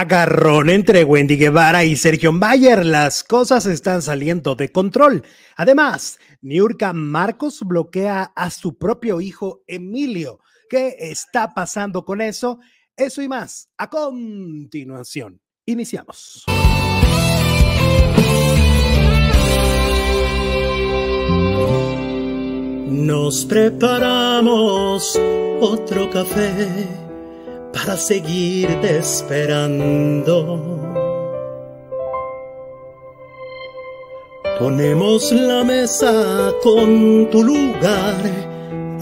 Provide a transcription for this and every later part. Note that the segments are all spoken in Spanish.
Agarrón entre Wendy Guevara y Sergio Mayer. Las cosas están saliendo de control. Además, Niurka Marcos bloquea a su propio hijo Emilio. ¿Qué está pasando con eso? Eso y más. A continuación, iniciamos. Nos preparamos otro café para seguirte esperando. Ponemos la mesa con tu lugar,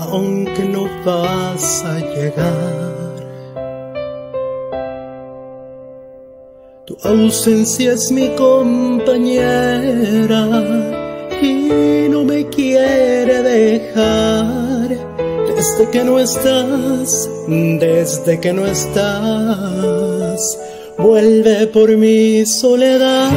aunque no vas a llegar. Tu ausencia es mi compañera y no me quiere dejar. Desde que no estás, desde que no estás, vuelve por mi soledad.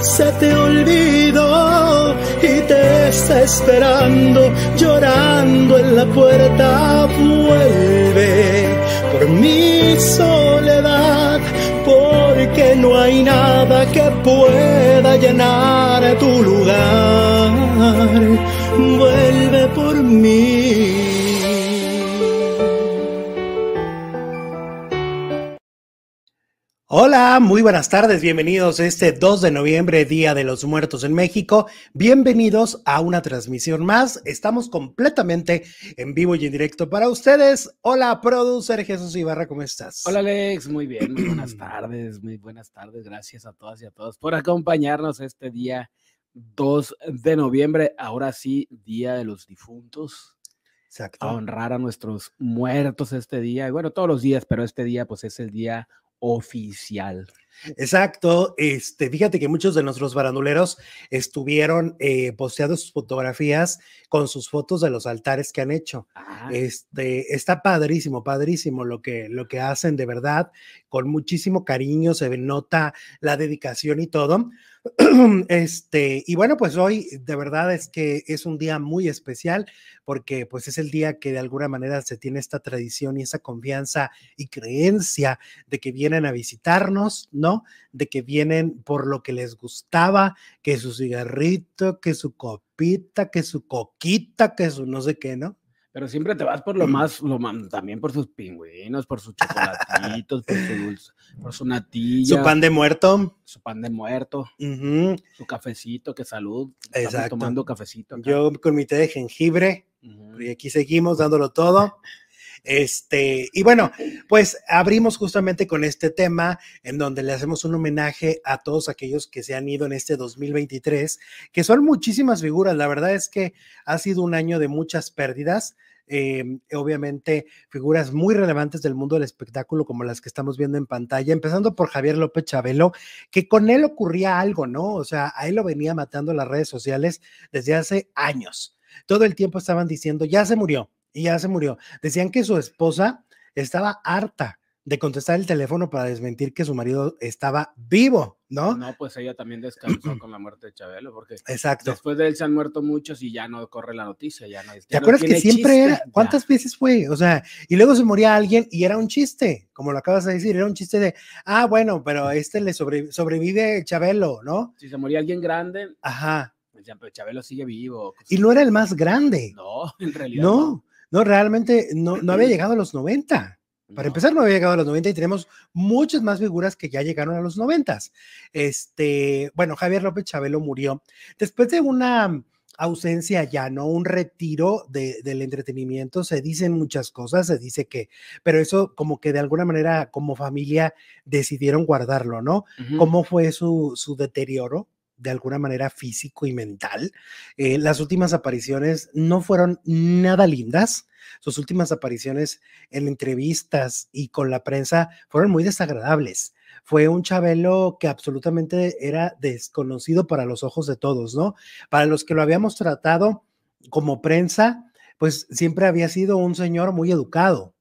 Se te olvidó y te está esperando, llorando en la puerta. Vuelve por mi soledad porque no hay nada que pueda llenar tu lugar. Vuelve por mí. Hola, muy buenas tardes, bienvenidos este 2 de noviembre, Día de los Muertos en México. Bienvenidos a una transmisión más. Estamos completamente en vivo y en directo para ustedes. Hola, producer Jesús Ibarra, ¿cómo estás? Hola, Alex, muy bien, muy buenas tardes, muy buenas tardes. Gracias a todas y a todos por acompañarnos este día 2 de noviembre. Ahora sí, Día de los Difuntos. Exacto. A honrar a nuestros muertos este día. Y bueno, todos los días, pero este día pues es el día oficial. Exacto. Este, fíjate que muchos de nuestros baranduleros estuvieron eh, posteando sus fotografías con sus fotos de los altares que han hecho. Ah, Este, está padrísimo, padrísimo lo que, lo que hacen de verdad, con muchísimo cariño, se nota la dedicación y todo. Este, y bueno, pues hoy de verdad es que es un día muy especial porque pues es el día que de alguna manera se tiene esta tradición y esa confianza y creencia de que vienen a visitarnos, ¿no? De que vienen por lo que les gustaba, que su cigarrito, que su copita, que su coquita, que su no sé qué, ¿no? Pero siempre te vas por lo más, lo más, también por sus pingüinos, por sus chocolatitos, por su dulce, por su natilla. Su pan de muerto. Su pan de muerto, Ujú, su cafecito, que salud. Estamos Exacto. tomando cafecito. acá. Yo con mi té de jengibre. Ujú. Y aquí seguimos dándolo todo. Este, y bueno, pues abrimos justamente con este tema en donde le hacemos un homenaje a todos aquellos que se han ido en este 2023, que son muchísimas figuras. La verdad es que ha sido un año de muchas pérdidas. eh, obviamente, figuras muy relevantes del mundo del espectáculo, como las que estamos viendo en pantalla, empezando por Javier López Chabelo, que con él ocurría algo, ¿no? O sea, a él lo venía matando las redes sociales desde hace años. Todo el tiempo estaban diciendo, ya se murió, y ya se murió. Decían que su esposa estaba harta de contestar el teléfono para desmentir que su marido estaba vivo, ¿no? No, pues ella también descansó con la muerte de Chabelo, porque Exacto. después de él se han muerto muchos y ya no corre la noticia, ya no. ya ¿Te no acuerdas que siempre chiste, era? ya. ¿Cuántas veces fue? O sea, y luego se moría alguien y era un chiste, como lo acabas de decir, era un chiste de, ah, bueno, pero este le sobre- sobrevive Chabelo, ¿no? Si se moría alguien grande, Ajá. decían, pero Chabelo sigue vivo. Y no era el más grande. No, en realidad. No, no, realmente no, no había llegado a los 90. Para No. empezar, no había llegado a los 90 y tenemos muchas más figuras que ya llegaron a los 90. Este, bueno, Javier López Chabelo murió después de una ausencia ya, ¿no? Un retiro de- del entretenimiento. Se dicen muchas cosas, se dice que, pero eso como que de alguna manera como familia decidieron guardarlo, ¿no? Cómo fue su, su deterioro de alguna manera físico y mental. Eh, las últimas apariciones no fueron nada lindas. Sus últimas apariciones en entrevistas y con la prensa fueron muy desagradables. Fue un Chabelo que absolutamente era desconocido para los ojos de todos, ¿no? Para los que lo habíamos tratado como prensa, pues siempre había sido un señor muy educado,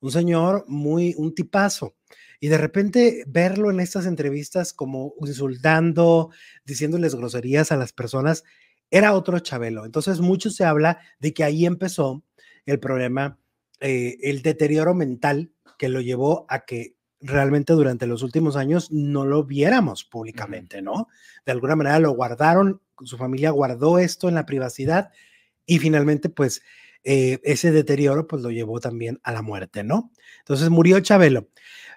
un señor muy, un tipazo. Y de repente verlo en estas entrevistas como insultando, diciéndoles groserías a las personas, era otro Chabelo. Entonces mucho se habla de que ahí empezó el problema, eh, el deterioro mental que lo llevó a que realmente durante los últimos años no lo viéramos públicamente, ¿no? De alguna manera lo guardaron, su familia guardó esto en la privacidad y finalmente pues eh, ese deterioro pues lo llevó también a la muerte, ¿no? Entonces murió Chabelo.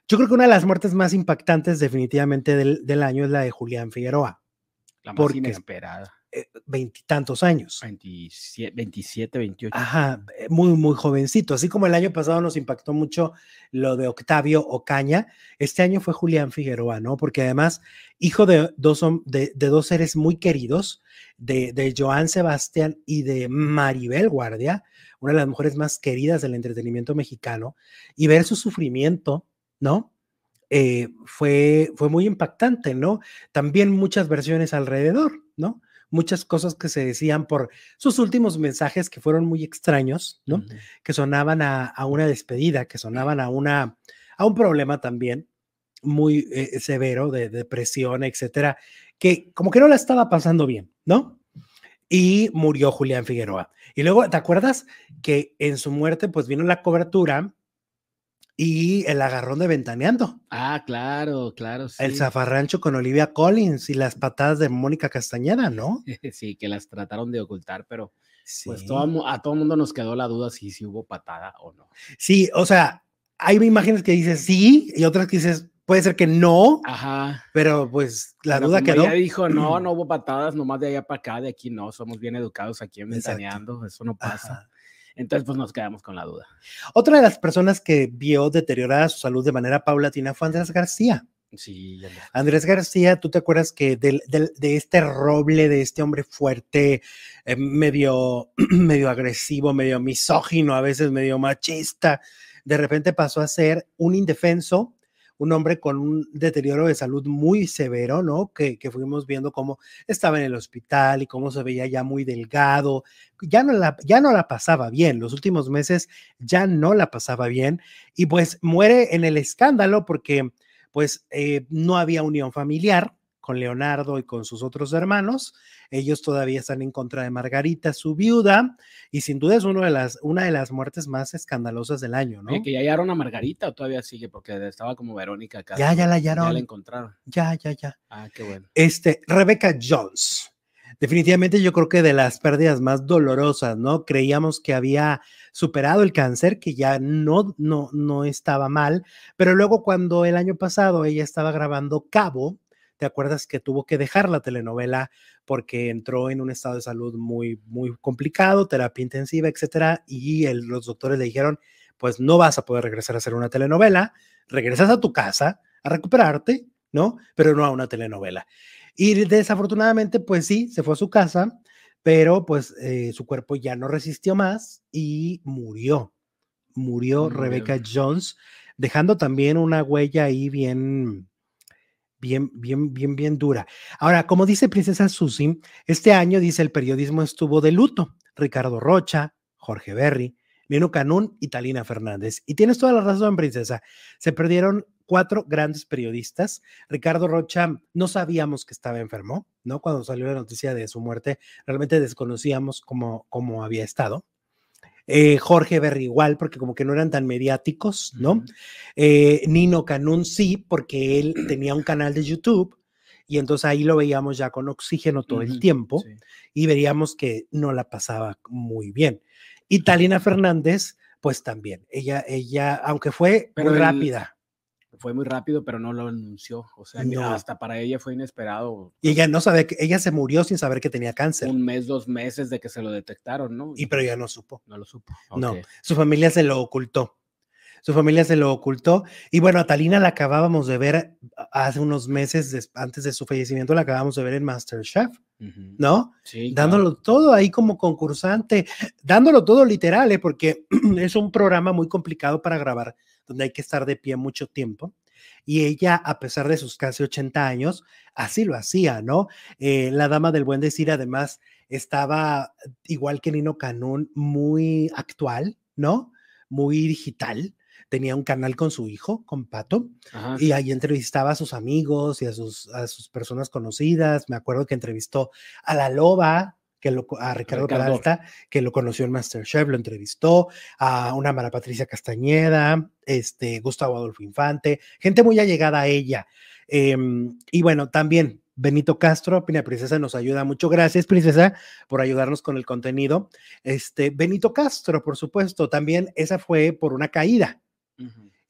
Yo creo que una de las muertes más impactantes definitivamente del, del año es la de Julián Figueroa. La más inesperada. Eh, veintitantos años. 27, 27, 28. Ajá, eh, muy, muy jovencito. Así como el año pasado nos impactó mucho lo de Octavio Ocaña, este año fue Julián Figueroa, ¿no? Porque además, hijo de dos, de, de dos seres muy queridos, de, de Joan Sebastián y de Maribel Guardia, una de las mujeres más queridas del entretenimiento mexicano, y ver su sufrimiento, ¿no? Eh, fue, fue muy impactante, ¿no? También muchas versiones alrededor, ¿no? Muchas cosas que se decían por sus últimos mensajes que fueron muy extraños, ¿no? Que sonaban a, una despedida, que sonaban a, una, a un problema también muy eh, severo de depresión, etcétera, que como que no la estaba pasando bien, ¿no? Y murió Julián Figueroa. Y luego, ¿te acuerdas que en su muerte, pues vino la cobertura y el agarrón de Ventaneando. Ah, claro, claro. El zafarrancho con Olivia Collins y las patadas de Mónica Castañeda, ¿no? sí, que las trataron de ocultar, pero pues todo, a todo mundo nos quedó la duda si, si hubo patada o no. Sí, o sea, hay imágenes que dices sí y otras que dices puede ser que no. Ajá. Pero pues la duda quedó. Ella dijo, no, no hubo patadas, nomás de allá para acá, de aquí no, somos bien educados aquí en Ventaneando, eso no pasa. Entonces, pues nos quedamos con la duda. Otra de las personas que vio deteriorada su salud de manera paulatina fue Andrés García. Sí, Andrés García, ¿tú te acuerdas que de, este roble, de este hombre fuerte, eh, medio, medio agresivo, medio misógino, a veces medio machista, de repente pasó a ser un indefenso, un hombre con un deterioro de salud muy severo, ¿no? Que, fuimos viendo cómo estaba en el hospital y cómo se veía ya muy delgado, ya no, la, ya no la pasaba bien, los últimos meses ya no la pasaba bien y pues muere en el escándalo porque pues eh, no había unión familiar, con Leonardo y con sus otros hermanos. Ellos todavía están en contra de Margarita, su viuda, y sin duda es de las, una de las muertes más escandalosas del año, ¿no? que ya hallaron a Margarita o todavía sigue, porque estaba como Verónica acá. Ya, ya la hallaron. Ya la encontraron. Ya, ya, ya. Ah, qué bueno. Este, Rebecca Jones. Definitivamente yo creo que de las pérdidas más dolorosas, ¿no? Creíamos que había superado el cáncer, que ya no, no, no estaba mal, pero luego cuando el año pasado ella estaba grabando Cabo, ¿Te acuerdas que tuvo que dejar la telenovela porque entró en un estado de salud muy, muy complicado, terapia intensiva, etcétera? Y los doctores le dijeron, pues no vas a poder regresar a hacer una telenovela, regresas a tu casa a recuperarte, ¿no? Pero no a una telenovela. Y desafortunadamente, pues sí, se fue a su casa, pero pues eh, su cuerpo ya no resistió más y murió. Murió Rebecca Jones, dejando también una huella ahí bien, bien, bien, bien, bien dura. Ahora, como dice Princesa Susi, este año, dice, el periodismo estuvo de luto. Ricardo Rocha, Jorge Berry, Nino Canún y Talina Fernández. Y tienes toda la razón, Princesa. Se perdieron cuatro grandes periodistas. Ricardo Rocha, no sabíamos que estaba enfermo, ¿no? Cuando salió la noticia de su muerte, realmente desconocíamos cómo, cómo había estado. Eh, Jorge Berry igual, porque como que no eran tan mediáticos, ¿no? Eh, Nino Canún sí, porque él tenía un canal de YouTube y entonces ahí lo veíamos ya con oxígeno todo el tiempo y veríamos que no la pasaba muy bien. Y Talina Fernández, pues también, ella, ella, aunque fue muy rápida fue muy rápido, pero no lo anunció. O sea, hasta para ella fue inesperado. Y ella no sabe que ella se murió sin saber que tenía cáncer. Un mes, dos meses de que se lo detectaron, ¿no? Y pero ella no supo. No lo supo. No, su familia se lo ocultó. Su familia se lo ocultó. Y bueno, a Talina la acabábamos de ver hace unos meses antes de su fallecimiento, la acabamos de ver en Masterchef, ¿no? Sí. Dándolo todo ahí como concursante, dándolo todo literal, ¿eh? porque es un programa muy complicado para grabar donde hay que estar de pie mucho tiempo. Y ella, a pesar de sus casi 80 años, así lo hacía, ¿no? Eh, la dama del buen decir, además, estaba igual que Nino Canún, muy actual, ¿no? Muy digital. Tenía un canal con su hijo, con Pato, y ahí entrevistaba a sus amigos y a sus, a sus personas conocidas. Me acuerdo que entrevistó a la loba, que lo, a Ricardo, Peralta, que lo conoció en Masterchef, lo entrevistó, a una Mara Patricia Castañeda, este, Gustavo Adolfo Infante, gente muy allegada a ella. Em, y bueno, también Benito Castro, Pina Princesa nos ayuda mucho. Gracias, Princesa, por ayudarnos con el contenido. Este, Benito Castro, por supuesto, también esa fue por una caída.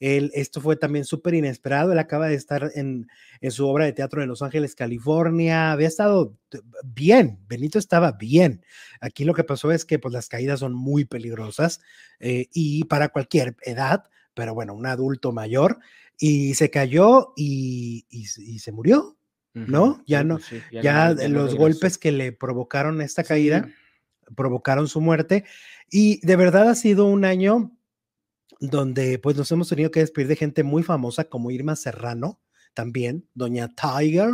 Él, esto fue también súper inesperado. Él acaba de estar en, en, su obra de teatro en Los Ángeles, California. Había estado bien, Benito estaba bien. Aquí lo que pasó es que pues, las caídas son muy peligrosas eh, y para cualquier edad, pero bueno, un adulto mayor, y se cayó y, y, se murió, ¿no? Ya no, pues ya, los golpes que le provocaron esta caída provocaron su muerte. Y de verdad ha sido un año donde pues nos hemos tenido que despedir de gente muy famosa como Irma Serrano, también, doña Tiger,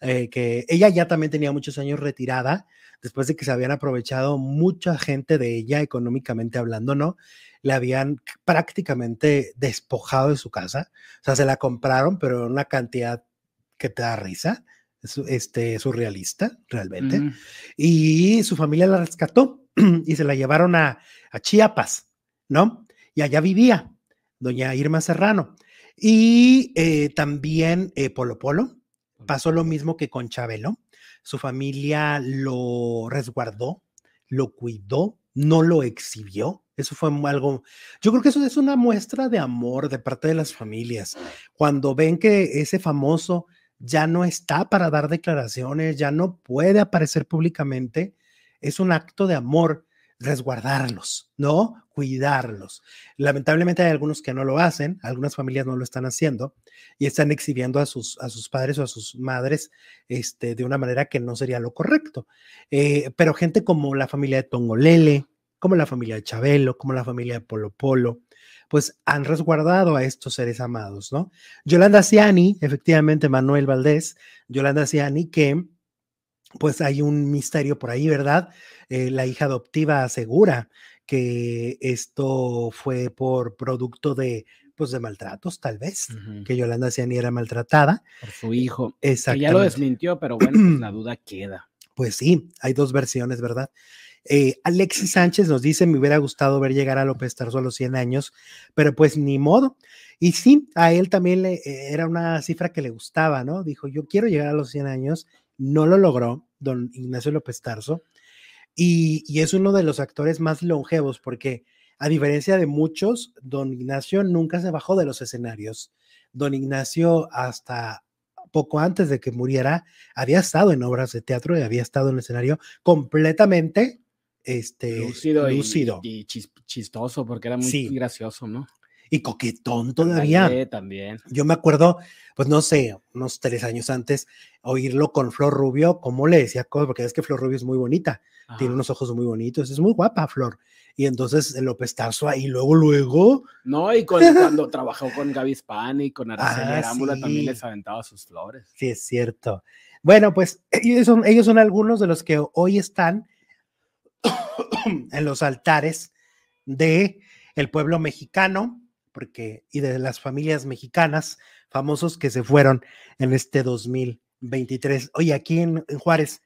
eh, que ella ya también tenía muchos años retirada, después de que se habían aprovechado mucha gente de ella económicamente hablando, ¿no? Le habían prácticamente despojado de su casa, o sea, se la compraron, pero en una cantidad que te da risa, este, surrealista, realmente. Y su familia la rescató y se la llevaron a, a Chiapas, ¿no? Y allá vivía doña Irma Serrano. Y eh, también eh, Polo Polo, pasó lo mismo que con Chabelo. Su familia lo resguardó, lo cuidó, no lo exhibió. Eso fue algo, yo creo que eso es una muestra de amor de parte de las familias. Cuando ven que ese famoso ya no está para dar declaraciones, ya no puede aparecer públicamente, es un acto de amor resguardarlos, ¿no? Cuidarlos. Lamentablemente hay algunos que no lo hacen, algunas familias no lo están haciendo y están exhibiendo a sus, a sus padres o a sus madres este, de una manera que no sería lo correcto. Eh, pero gente como la familia de Tongolele, como la familia de Chabelo, como la familia de Polo Polo, pues han resguardado a estos seres amados, ¿no? Yolanda Ciani, efectivamente, Manuel Valdés, Yolanda Ciani, que pues hay un misterio por ahí, ¿verdad? Eh, la hija adoptiva asegura que esto fue por producto de pues de maltratos, tal vez, que Yolanda Ciani era maltratada. Por su hijo. Exacto. ya lo desmintió, pero bueno, pues, la duda queda. Pues sí, hay dos versiones, ¿verdad? Eh, Alexis Sánchez nos dice, me hubiera gustado ver llegar a López Tarso a los 100 años, pero pues ni modo. Y sí, a él también le, eh, era una cifra que le gustaba, ¿no? Dijo, yo quiero llegar a los 100 años no lo logró don Ignacio López Tarso y, es uno de los actores más longevos porque a diferencia de muchos, don Ignacio nunca se bajó de los escenarios. Don Ignacio hasta poco antes de que muriera había estado en obras de teatro y había estado en el escenario completamente este, lúcido, Y, chistoso porque era muy gracioso, ¿no? Y coquetón todavía. también. Yo me acuerdo, pues no sé, unos tres años antes, oírlo con Flor Rubio, como le decía porque es que Flor Rubio es muy bonita, tiene unos ojos muy bonitos, es muy guapa Flor. Y entonces López Tarso ahí luego, luego. No, y cuando trabajó con Gaby Spani, con Araceli ah, Arámbula, también les aventaba sus flores. Sí, es cierto. Bueno, pues ellos son, ellos son algunos de los que hoy están en los altares de el pueblo mexicano, porque, y de las familias mexicanas famosos que se fueron en este 2023. Oye, aquí en, Juárez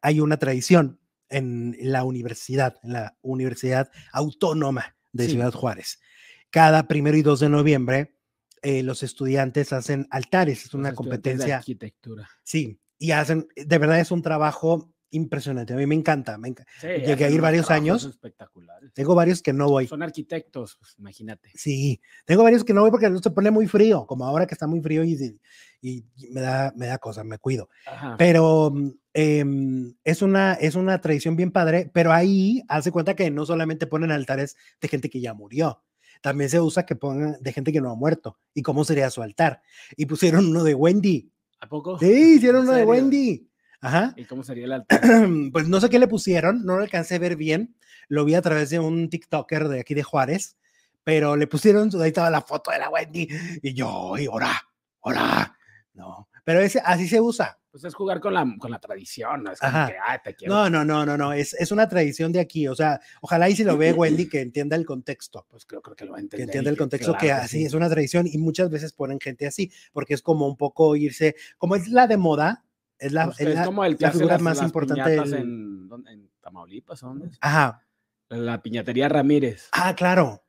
hay una tradición en la universidad, en la Universidad Autónoma de Ciudad Juárez. Cada primero y 2 de noviembre, eh, los estudiantes hacen altares, es una competencia. De arquitectura. Sí, y hacen, de verdad es un trabajo impresionante. A mí me encanta. Me Llegué a ir varios años. Espectaculares. Tengo varios que no voy. Son arquitectos, pues, imagínate. Sí, tengo varios que no voy porque no se pone muy frío, como ahora que está muy frío y, y me, da, me da cosa, me cuido. Pero em, es, una, es una tradición bien padre, pero ahí hace cuenta que no solamente ponen altares de gente que ya murió. También se usa que pongan de gente que no ha muerto. ¿Y cómo sería su altar? Y pusieron uno de Wendy. ¿A poco? Sí, hicieron uno de Wendy. Ajá. ¿Y cómo sería el altar? pues no sé qué le pusieron, no lo alcancé a ver bien. Lo vi a través de un TikToker de aquí de Juárez, pero le pusieron, ahí estaba la foto de la Wendy, y yo, y hola, hola. No, pero ese, así se usa. Pues es jugar con la, con la tradición, ¿no? Es que, te quiero. No, no, no, no, no, es, es una tradición de aquí. O sea, ojalá y si lo ve Wendy que entienda el contexto. Pues creo, creo que lo va a entender. Que entienda el contexto, que así es una tradición y muchas veces ponen gente así, porque es como un poco irse, como es la de moda, es la, pues, es, como el la figura más importante. En, Tamaulipas, ¿a ¿dónde? es? Ajá. La piñatería Ramírez, Ah, claro.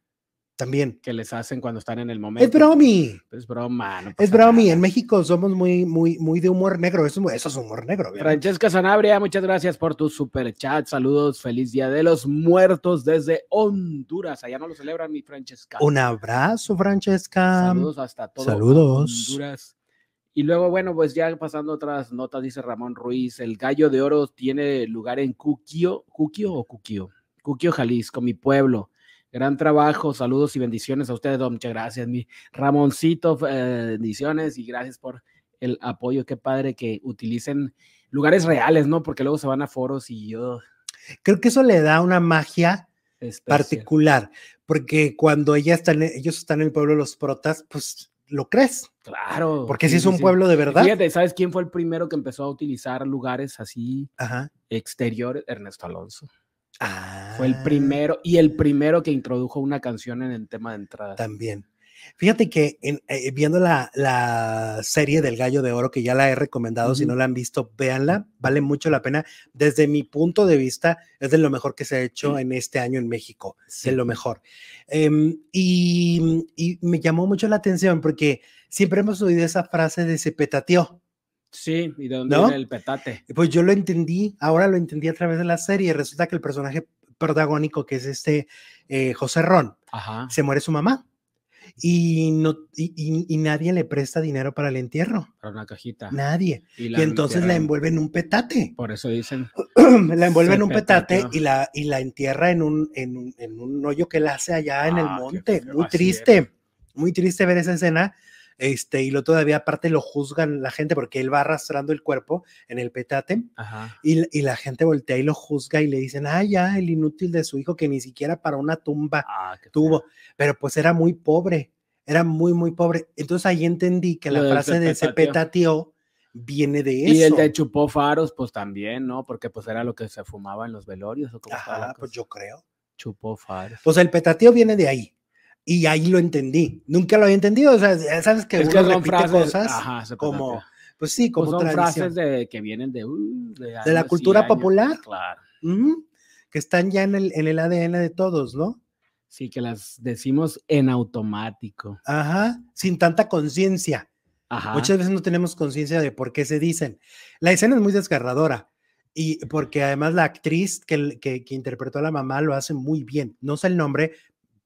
También. que les hacen cuando están en el momento. Es bromi. Es broma, no Es bromi. nada. En México somos muy, muy, muy de humor negro. Eso, es- eso es humor negro. obviamente. Francesca Sanabria, muchas gracias por tu super chat. Saludos, feliz día de los muertos desde Honduras. Allá no lo celebran, mi Francesca. Un abrazo, Francesca. Saludos hasta todo saludos. Honduras. Y luego, bueno, pues ya pasando otras notas, dice Ramón Ruiz, el gallo de oro tiene lugar en Cuquio, Cuquio o Cuquio, Cuquio, Jalisco, mi pueblo. Gran trabajo, saludos y bendiciones a ustedes, don. muchas gracias, mi Ramoncito, eh, bendiciones y gracias por el apoyo. Qué padre que utilicen lugares reales, ¿no? Porque luego se van a foros y yo... Creo que eso le da una magia especial. particular, porque cuando ella está en- ellos están en el pueblo de los protas, pues lo crees, Claro. porque sí, si es un sí. pueblo de verdad. Fíjate, ¿sabes quién fue el primero que empezó a utilizar lugares así Ajá. exteriores? Ernesto Alonso. Ah, Fue el primero y el primero que introdujo una canción en el tema de entrada. También. Fíjate que en- eh, viendo la, la serie del Gallo de Oro, que ya la he recomendado, si no la han visto, véanla, vale mucho la pena. Desde mi punto de vista, es de lo mejor que se ha hecho en este año en México, Sí. de lo mejor. Em, y, y me llamó mucho la atención porque siempre hemos oído esa frase de se petateó. Sí, ¿y de dónde ¿No? viene el petate? Pues yo lo entendí, ahora lo entendí a través de la serie. Resulta que el personaje protagónico, que es este eh, José Ron, Ajá. se muere su mamá y, no, y, y- y nadie le presta dinero para el entierro. Para una cajita. Nadie. Y, entonces la envuelve en un petate. Por eso dicen. la envuelve en un petate petateó. y la, y la entierra en un, en, un, en un hoyo que él hace allá en el Ah, monte. Muy triste. Muy triste ver esa escena. Este, y lo todavía aparte lo juzgan la gente porque él va arrastrando el cuerpo en el petate Ajá. y, y la gente voltea y lo juzga y le dicen, ah, ya, el inútil de su hijo que ni siquiera para una tumba Ah, tuvo, feo. pero pues era muy pobre, era muy, muy pobre. Entonces ahí entendí que la frase de se petateó. petateó viene de eso. Y el de chupó faros, pues también, ¿no? Porque pues era lo que se fumaba en los velorios. ¿o cómo Ajá, pues cosa? yo creo. Chupó faros. Pues el petateo viene de ahí. Y ahí lo entendí. Nunca lo había entendido. O sea, ya sabes que es uno que son repite frases, cosas ajá, como, pues sí, Pues como son tradición. frases de, que vienen de, uh, de, la años y cultura años. popular. Claro. Ujú, que están ya en el, en el ADN de todos, ¿no? Sí, que las decimos en automático. Ajá, sin tanta conciencia. Ajá. Muchas veces no tenemos conciencia de por qué se dicen. La escena es muy desgarradora y porque además la actriz que, que, que interpretó a la mamá lo hace muy bien. No sé el nombre,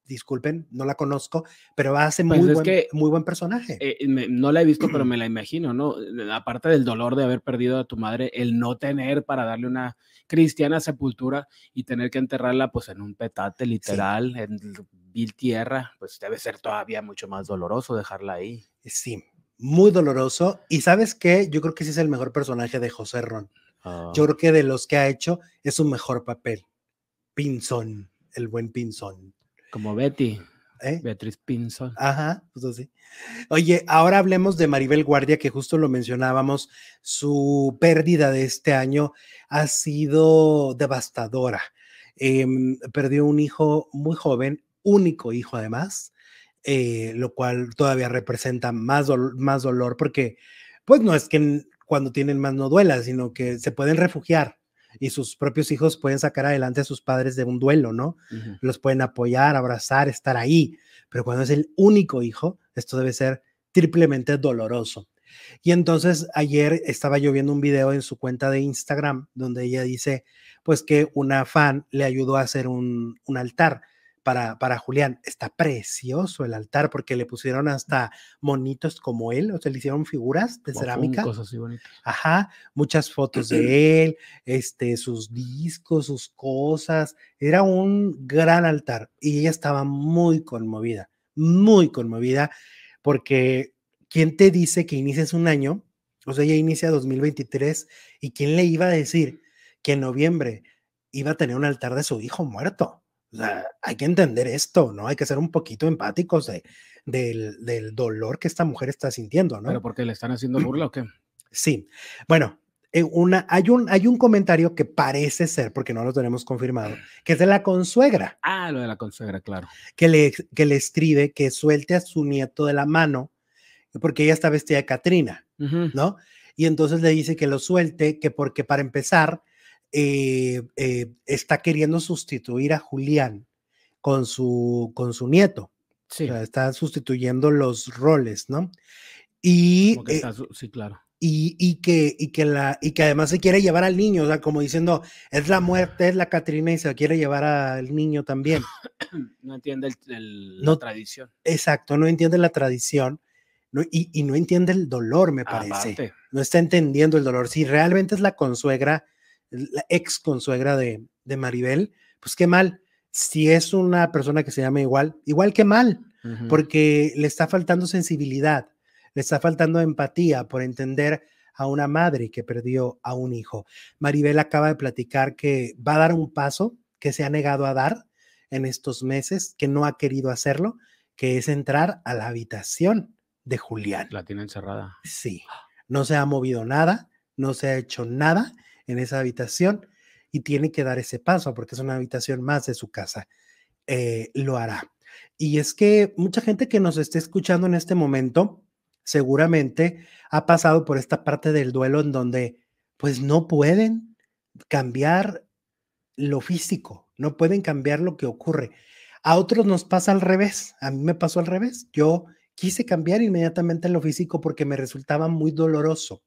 disculpen, no la conozco, pero hace Pues muy, buen, que, muy buen personaje. Eh, me- no la he visto, pero me la imagino, ¿no? Eh, Aparte del dolor de haber perdido a tu madre, el no tener para darle una cristiana sepultura y tener que enterrarla pues en un petate literal, en vil tierra, pues debe ser todavía mucho más doloroso dejarla ahí. Sí, muy doloroso. Y sabes qué, yo creo que ese es el mejor personaje de José Ron. Ah, Yo creo que de los que ha hecho es su mejor papel. Pinzón, el buen Pinzón. Como Betty, ¿eh? Beatriz Pinzón. Ajá, pues así. Oye, ahora hablemos de Maribel Guardia, que justo lo mencionábamos. Su pérdida de este año ha sido devastadora. Em, perdió un hijo muy joven, único hijo además, eh, lo cual todavía representa más, dol- más dolor porque, pues no es que cuando tienen más no duela, sino que se pueden refugiar y sus propios hijos pueden sacar adelante a sus padres de un duelo, ¿no? Los pueden apoyar, abrazar, estar ahí, pero cuando es el único hijo, esto debe ser triplemente doloroso. Y entonces ayer estaba yo viendo un video en su cuenta de Instagram donde ella dice, pues que una fan le ayudó a hacer un, un altar para, para Julián. Está precioso el altar porque le pusieron hasta monitos como él, o sea, le hicieron figuras de cerámica. así. Ajá, muchas fotos de él, este, sus discos, sus cosas. Era un gran altar y ella estaba muy conmovida, muy conmovida, porque ¿quién te dice que inicias un año? O sea, ella inicia 2023 y ¿quién le iba a decir que en noviembre iba a tener un altar de su hijo muerto? O sea, hay que entender esto, ¿no? Hay que ser un poquito empáticos de, del, del dolor que esta mujer está sintiendo, ¿no? ¿Pero porque le están haciendo burla o qué? Sí, bueno, eh, una, hay, un, hay un comentario que parece ser, porque no lo tenemos confirmado, que es de la consuegra, Ah, lo de la consuegra, claro. que le, que le escribe que suelte a su nieto de la mano, porque ella está vestida de Catrina. ¿no? Y entonces le dice que lo suelte, que porque para empezar, eh, eh, está queriendo sustituir a Julián con su, con su nieto. Sí, O sea, está sustituyendo los roles, ¿no? Y, que eh, está sí, claro. y, y que, y, que la, y que además se quiere llevar al niño, o sea, como diciendo, es la muerte, es la Catrina y se quiere llevar al niño también. No entiende el, el- No- la tradición. Exacto, no entiende la tradición no- y, y no entiende el dolor, me parece. Aparte, No está entendiendo el dolor. Si realmente es la consuegra, la ex consuegra de, de Maribel, pues qué mal. Si es una persona que se llama igual, igual que mal. porque le está faltando sensibilidad, le está faltando empatía por entender a una madre que perdió a un hijo. Maribel acaba de platicar que va a dar un paso que se ha negado a dar en estos meses, que no ha querido hacerlo, que es entrar a la habitación de Julián. la tiene encerrada. Sí, no se ha movido nada, no se ha hecho nada en esa habitación y tiene que dar ese paso porque es una habitación más de su casa. Eh, lo hará. Y es que mucha gente que nos esté escuchando en este momento seguramente ha pasado por esta parte del duelo en donde pues no pueden cambiar lo físico, no pueden cambiar lo que ocurre. A otros nos pasa al revés, a mí me pasó al revés. Yo quise cambiar inmediatamente lo físico porque me resultaba muy doloroso.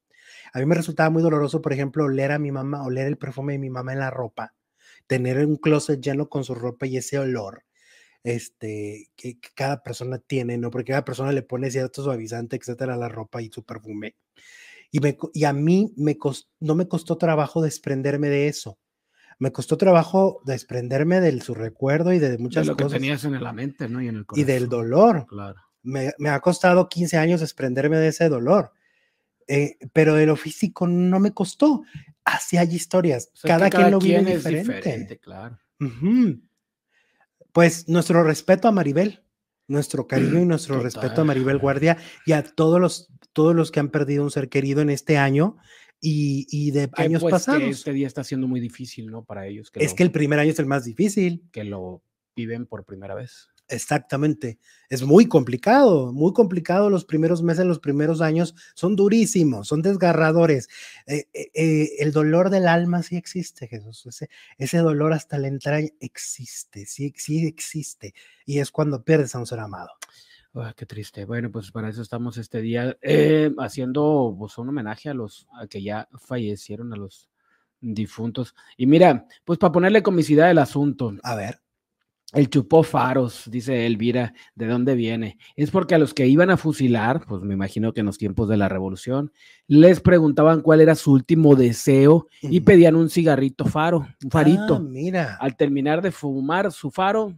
A mí me resultaba muy doloroso, por ejemplo, oler a mi mamá, oler el perfume de mi mamá en la ropa, tener un closet lleno con su ropa y ese olor este, que, que cada persona tiene, ¿no? Porque cada persona le pone cierto suavizante, etcétera, a la ropa y su perfume. Y, me, y a mí me cos- no me costó trabajo desprenderme de eso. Me costó trabajo desprenderme de su recuerdo y de De muchas lo que cosas. tenías en la mente, ¿no? Y en el Y del corazón. dolor. Claro. Me, me ha costado 15 años desprenderme de ese dolor. Eh, pero de lo físico no me costó. Así hay historias. O sea, es cada, quien lo vive es diferente. claro. Pues nuestro respeto a Maribel, nuestro cariño y nuestro respeto a. Maribel Guardia y a todos los, todos los que han perdido un ser querido en este año y, y de Que, años pues, que pasados. este día está siendo muy difícil, ¿no? Para ellos que, Es lo, que el primer año es el más difícil. que lo viven por primera vez. Exactamente. Es muy complicado, muy complicado. Los primeros meses, los primeros años son durísimos, son desgarradores. Eh, eh, eh, el dolor del alma sí existe, Jesús. Ese, ese dolor hasta la entraña existe, sí, sí existe. Y es cuando pierdes a un ser amado. Ah, qué triste. Bueno, pues para eso estamos este día eh, haciendo pues, un homenaje a los a que ya fallecieron, a los difuntos. Y mira, pues para ponerle comicidad al asunto, A ver. El chupó faros, dice Elvira, ¿de dónde viene? Es porque a los que iban a fusilar, pues me imagino que en los tiempos de la revolución, les preguntaban cuál era su último deseo y pedían un cigarrito faro, un farito. Ah, mira. Al terminar de fumar su faro,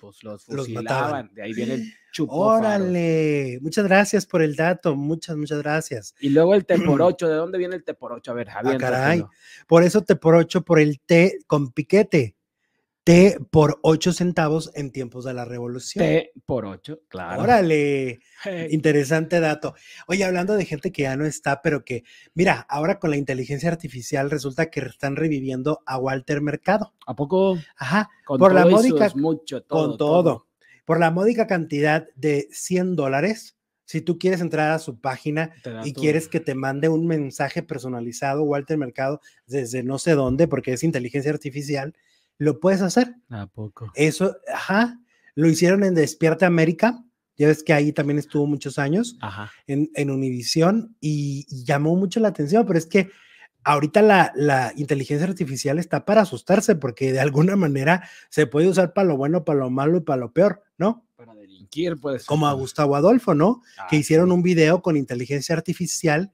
pues los fusilaban. De ahí viene el chupó. Órale. Muchas gracias por el dato. Muchas, muchas gracias. Y luego el té por ocho, ¿de dónde viene el té por ocho? A ver, Javier. Ah, caray. Por eso te por ocho por el té con piquete. Té por ocho centavos en tiempos de la revolución. Té por ocho, claro. Órale. Hey, Interesante dato. Oye, hablando de gente que ya no está, pero que, mira, ahora con la inteligencia artificial resulta que están reviviendo a Walter Mercado. ¿A poco? Ajá, Con Por la todo y módica- mucho, todo, con todo. Por la módica cantidad de 100 dólares, si tú quieres entrar a su página y tu- quieres que te mande un mensaje personalizado, Walter Mercado, desde no sé dónde, porque es inteligencia artificial, lo puedes hacer. ¿A poco? Eso, ajá, lo hicieron en Despierta América. Ya ves que ahí también estuvo muchos años Ajá. en, en Univisión y, y llamó mucho la atención, pero es que ahorita la, la inteligencia artificial está para asustarse porque de alguna manera se puede usar para lo bueno, para lo malo y para lo peor, ¿no? Para delinquir, pues. Como a Gustavo Adolfo, ¿no? Ah, Que hicieron un video con inteligencia artificial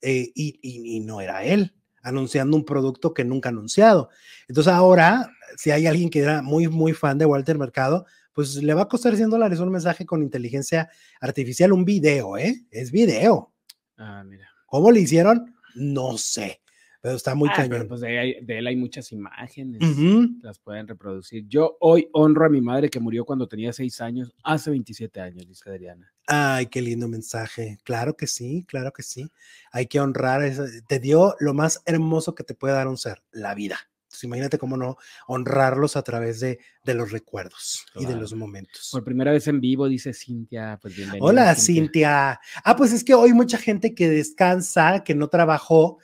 eh, y, y- y no era él, anunciando un producto que nunca ha anunciado. Entonces ahora, si hay alguien que era muy, muy fan de Walter Mercado, pues le va a costar 100 dólares un mensaje con inteligencia artificial, un video, ¿eh? Es video. Ah, mira. ¿Cómo le hicieron? No sé, pero está muy Ah, cañón. pues de, de él hay muchas imágenes. Ujú. Las pueden reproducir. Yo hoy honro a mi madre que murió cuando tenía seis años, hace 27 años, dice Adriana. Ay, qué lindo mensaje. Claro que sí, claro que sí. Hay que honrar, eso. te dio lo más hermoso que te puede dar un ser, la vida. Entonces, imagínate cómo no honrarlos a través de, de los recuerdos y de Claro. los momentos. Por primera vez en vivo, dice Cintia. Pues bienvenida. Hola, Cintia. Ah, pues es que hoy mucha gente que descansa, que no trabajó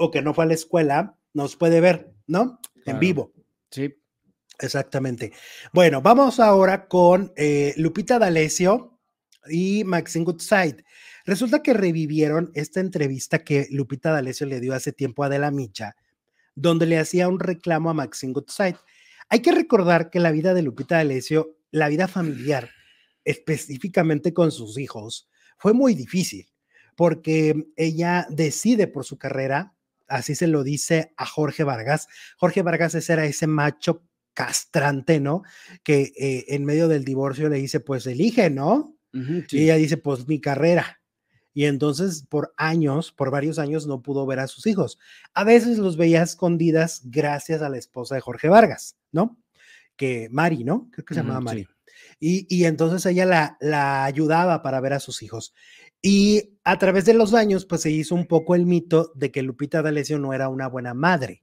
o que no fue a la escuela, nos puede ver, ¿no? En vivo. Sí. Exactamente. Bueno, vamos ahora con eh, Lupita D'Alessio y Maxine Goodside. Resulta que revivieron esta entrevista que Lupita D'Alessio le dio hace tiempo a Adela Micha, donde le hacía un reclamo a Maxine Goodside. Hay que recordar que la vida de Lupita D'Alessio, la vida familiar, específicamente con sus hijos, fue muy difícil, porque ella decide por su carrera, así se lo dice a Jorge Vargas. Jorge Vargas ese era ese macho castrante, ¿no? Que eh, en medio del divorcio le dice, pues elige, ¿no? Y sí. ella dice, pues mi carrera. Y entonces por años, por varios años, no pudo ver a sus hijos. A veces los veía escondidas gracias a la esposa de Jorge Vargas, ¿no? Que Mari, ¿no? Creo que se llamaba sí. Mari. Y, y entonces ella la, la ayudaba para ver a sus hijos. Y a través de los años, pues se hizo un poco el mito de que Lupita D'Alessio no era una buena madre.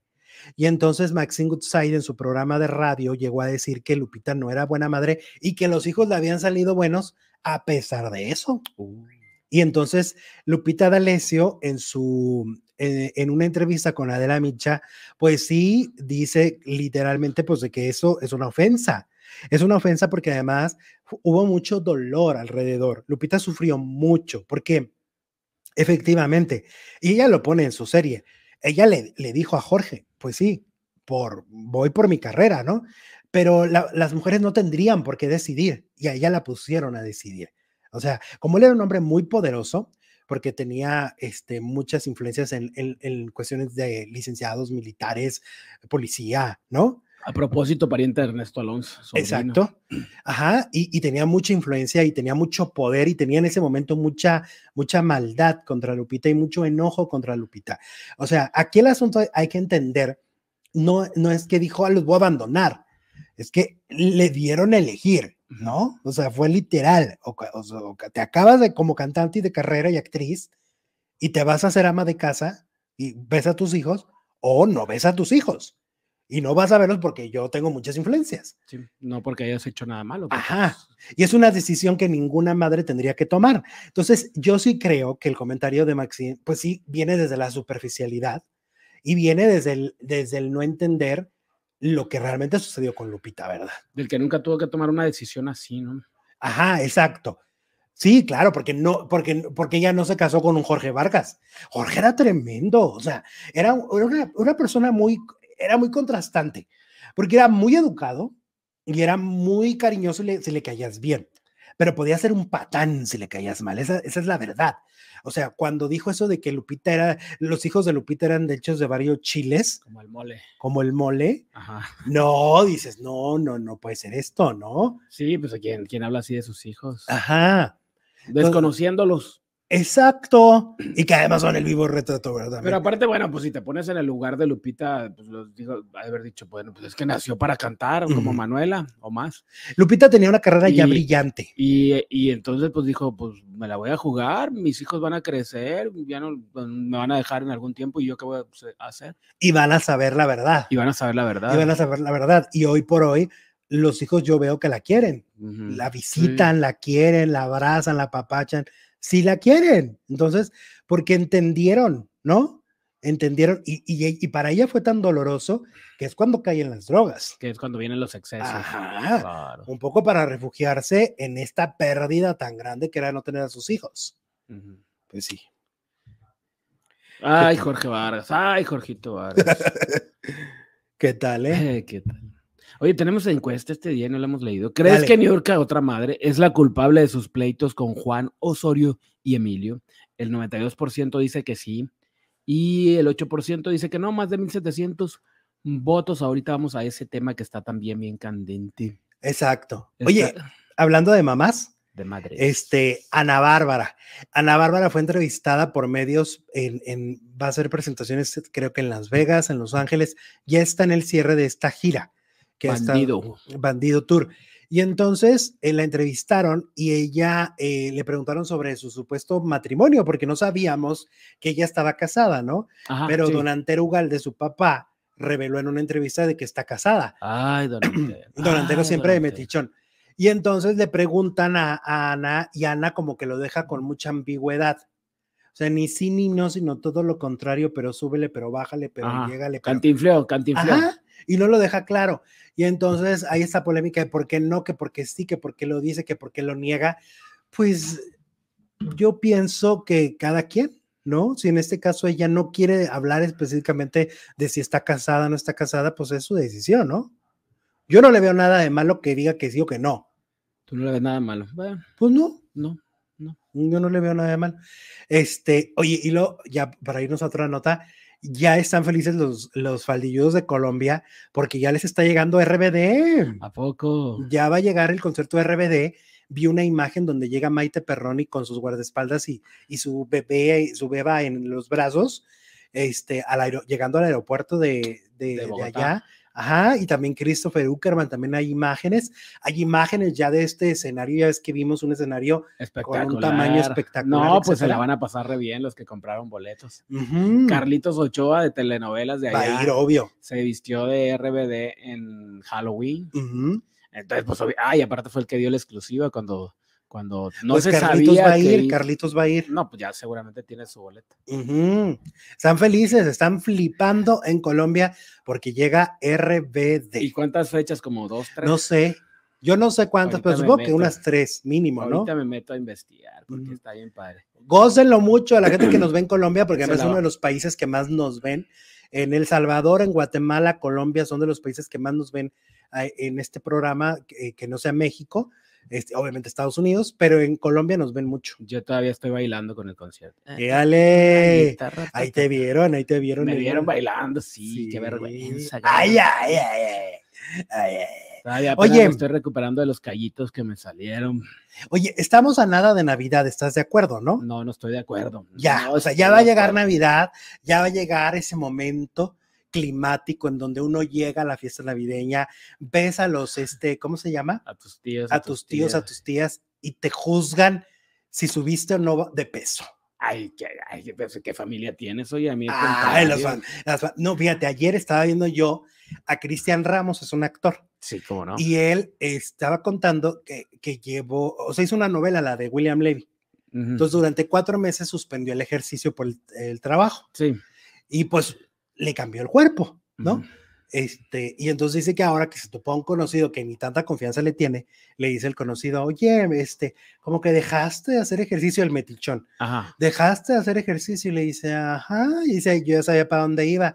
Y entonces Maxine Goodside en su programa de radio llegó a decir que Lupita no era buena madre y que los hijos le habían salido buenos a pesar de eso. Uh, Y entonces Lupita D'Alessio en su eh, en una entrevista con Adela Micha, pues sí dice literalmente pues de que eso es una ofensa. Es una ofensa porque además hu- hubo mucho dolor alrededor. Lupita sufrió mucho porque efectivamente, y ella lo pone en su serie, ella le, le dijo a Jorge, pues sí, por, voy por mi carrera, ¿no? Pero la- las mujeres no tendrían por qué decidir y a ella la pusieron a decidir. O sea, como él era un hombre muy poderoso, porque tenía este, muchas influencias en, en- en cuestiones de licenciados, militares, policía, ¿no? A propósito, pariente de Ernesto Alonso. sobrino. Exacto. Ajá, y, y tenía mucha influencia y tenía mucho poder y tenía en ese momento mucha, mucha maldad contra Lupita y mucho enojo contra Lupita. O sea, aquí el asunto hay que entender, no, no es que dijo, "Ah, los voy a abandonar, es que le dieron a elegir, ¿no? O sea, fue literal. O, o te acabas de como cantante y de carrera y actriz y te vas a ser ama de casa y ves a tus hijos o no ves a tus hijos. Y no vas a verlos porque yo tengo muchas influencias. Sí, no porque hayas hecho nada malo. Ajá. pues, Y es una decisión que ninguna madre tendría que tomar. Entonces, yo sí creo que el comentario de Maxine, pues sí, viene desde la superficialidad y viene desde el, desde el no entender lo que realmente sucedió con Lupita, ¿verdad? del que nunca tuvo que tomar una decisión así, ¿no? Ajá, exacto. Sí, claro, porque no, porque, porque ella no se casó con un Jorge Vargas. Jorge era tremendo, o sea, era, era una, una persona muy, era muy contrastante, porque era muy educado y era muy cariñoso si le, si le caías bien, pero podía ser un patán si le caías mal, esa, esa es la verdad. O sea, cuando dijo eso de que Lupita era, los hijos de Lupita eran de hechos de varios chiles, Como el mole. como el mole, Ajá. no, dices, no, no, no puede ser esto, ¿no? Sí, pues ¿quién, quién habla así de sus hijos? Ajá. Desconociéndolos. Exacto. Y que además son el vivo retrato, ¿verdad? Pero aparte, bueno, pues si te pones en el lugar de Lupita, pues los digo, haber dicho, bueno, pues es que nació para cantar, como. Manuela o más. Lupita tenía una carrera ya brillante. Y, y entonces, pues dijo, pues me la voy a jugar, mis hijos van a crecer, ya no pues, me van a dejar en algún tiempo y yo qué voy a hacer. Y van a saber la verdad. Y van a saber la verdad. Y van a saber la verdad. Y hoy por hoy, los hijos yo veo que la quieren. La sí. visitan, la quieren, la abrazan, la apapachan. Sí la quieren. Entonces, porque entendieron, ¿no? Entendieron. Y, y, y para ella fue tan doloroso que es cuando caen las drogas. Que es cuando vienen los excesos. Ajá. Claro. Un poco para refugiarse en esta pérdida tan grande que era no tener a sus hijos. Pues sí. Ay, Jorge Vargas. Ay, Jorgito Vargas. ¿Qué tal, eh? Eh, ¿Qué tal? Oye, tenemos encuesta este día, y no la hemos leído. ¿Crees Dale. que Niurka, otra madre, es la culpable de sus pleitos con Juan Osorio y Emilio? El 92% dice que sí y el 8% dice que no, más de 1700 votos. Ahorita vamos a ese tema que está también bien candente. Exacto. Está- Oye, hablando de mamás, de madre. este, Ana Bárbara. Ana Bárbara fue entrevistada por medios en, en- va a hacer presentaciones, creo que en Las Vegas, en Los Ángeles, ya está en el cierre de esta gira. Que está- Bandido. Bandido Tour. Y entonces eh, la entrevistaron y ella eh, le preguntaron sobre su supuesto matrimonio, porque no sabíamos que ella estaba casada, ¿no? Ajá, Pero sí. don Antero Ugalde, su papá, reveló en una entrevista de que está casada. Ay, don Antero. Don Antero Ay, siempre de don Antero. metichón. Y entonces le preguntan a, a Ana y Ana como que lo deja con mucha ambigüedad, O sea, ni sí ni no, sino todo lo contrario, pero súbele, pero bájale, pero Ajá. llégale. pero- Cantinfleo, cantinfleo. Ajá, y no lo deja claro. Y entonces hay esta polémica de por qué no, que por qué sí, que por qué lo dice, que por qué lo niega. Pues yo pienso que cada quien, ¿no? Si en este caso ella no quiere hablar específicamente de si está casada o no está casada, pues es su decisión, ¿no? Yo no le veo nada de malo que diga que sí o que no. Tú no le ves nada malo. Bueno, Pues no, no. yo no le veo nada de mal. Este, oye, y luego, ya para irnos a otra nota, ya están felices los, los faldilludos de Colombia porque ya les está llegando RBD. ¿A poco? Ya va a llegar el concierto de RBD. Vi una imagen donde llega Maite Perroni con sus guardaespaldas y, y su bebé, su beba en los brazos, este, al llegando al aeropuerto de, de- De allá. Ajá, y también Christopher Uckerman, también hay imágenes. Hay imágenes ya de este escenario, ya ves que vimos un escenario Espectacular. tamaño espectacular, No, pues se la van a pasar re bien los que compraron boletos. Carlitos Ochoa de telenovelas de Va allá a ir, obvio. se vistió de RBD en Halloween. Ujú. Entonces, pues, ay, aparte fue el que dio la exclusiva cuando, cuando no pues se Carlitos sabía va a que ir, i- Carlitos va a ir. No, pues ya seguramente tiene su boleto. Ujú. Están felices, están flipando en Colombia porque llega RBD. ¿Y cuántas fechas? Como dos, tres. No sé, yo no sé cuántas, pero me supongo que unas tres mínimo, ¿no? Ahorita me meto a investigar porque está bien padre. Gócenlo mucho a la gente que nos ve en Colombia, porque además es uno de los países que más nos ven. En El Salvador, en Guatemala, Colombia son de los países que más nos ven eh, en este programa, que, que no sea México, este, obviamente Estados Unidos, pero en Colombia nos ven mucho. Yo todavía estoy bailando con el concierto. Eh, ¡Éale! guitarra, Ahí te vieron, ahí te vieron. Me vieron bailando, sí, Sí. qué vergüenza. Ay, ay, ay, ay, ay, ay. Todavía apenas Oye. me estoy recuperando de los callitos que me salieron. Oye, estamos a nada de Navidad, ¿estás de acuerdo, no? No, no estoy de acuerdo. Ya, No o sea, ya va a llegar. Navidad, ya va a llegar ese momento climático en donde uno llega a la fiesta navideña, ves a los, este, ¿cómo se llama? A tus tíos. A tus tíos, a tus tías y te juzgan si subiste o no de peso. Ay, qué, ay, qué, pues, ¿qué familia tienes? Oye, a mí. Ay, las contrario. fa- las fa- no, fíjate, ayer estaba viendo yo a Cristian Ramos, es un actor, Sí, cómo no. y él estaba contando que, que llevó, o sea, hizo una novela, la de William Levy. Entonces, durante cuatro meses suspendió el ejercicio por el, el trabajo sí. y pues le cambió el cuerpo, ¿no? Este, y entonces dice que ahora que se topó a un conocido que ni tanta confianza le tiene, le dice el conocido, oye, este, como que dejaste de hacer ejercicio el metichón, Ajá. dejaste de hacer ejercicio y le dice, ajá, y dice, yo ya sabía para dónde iba.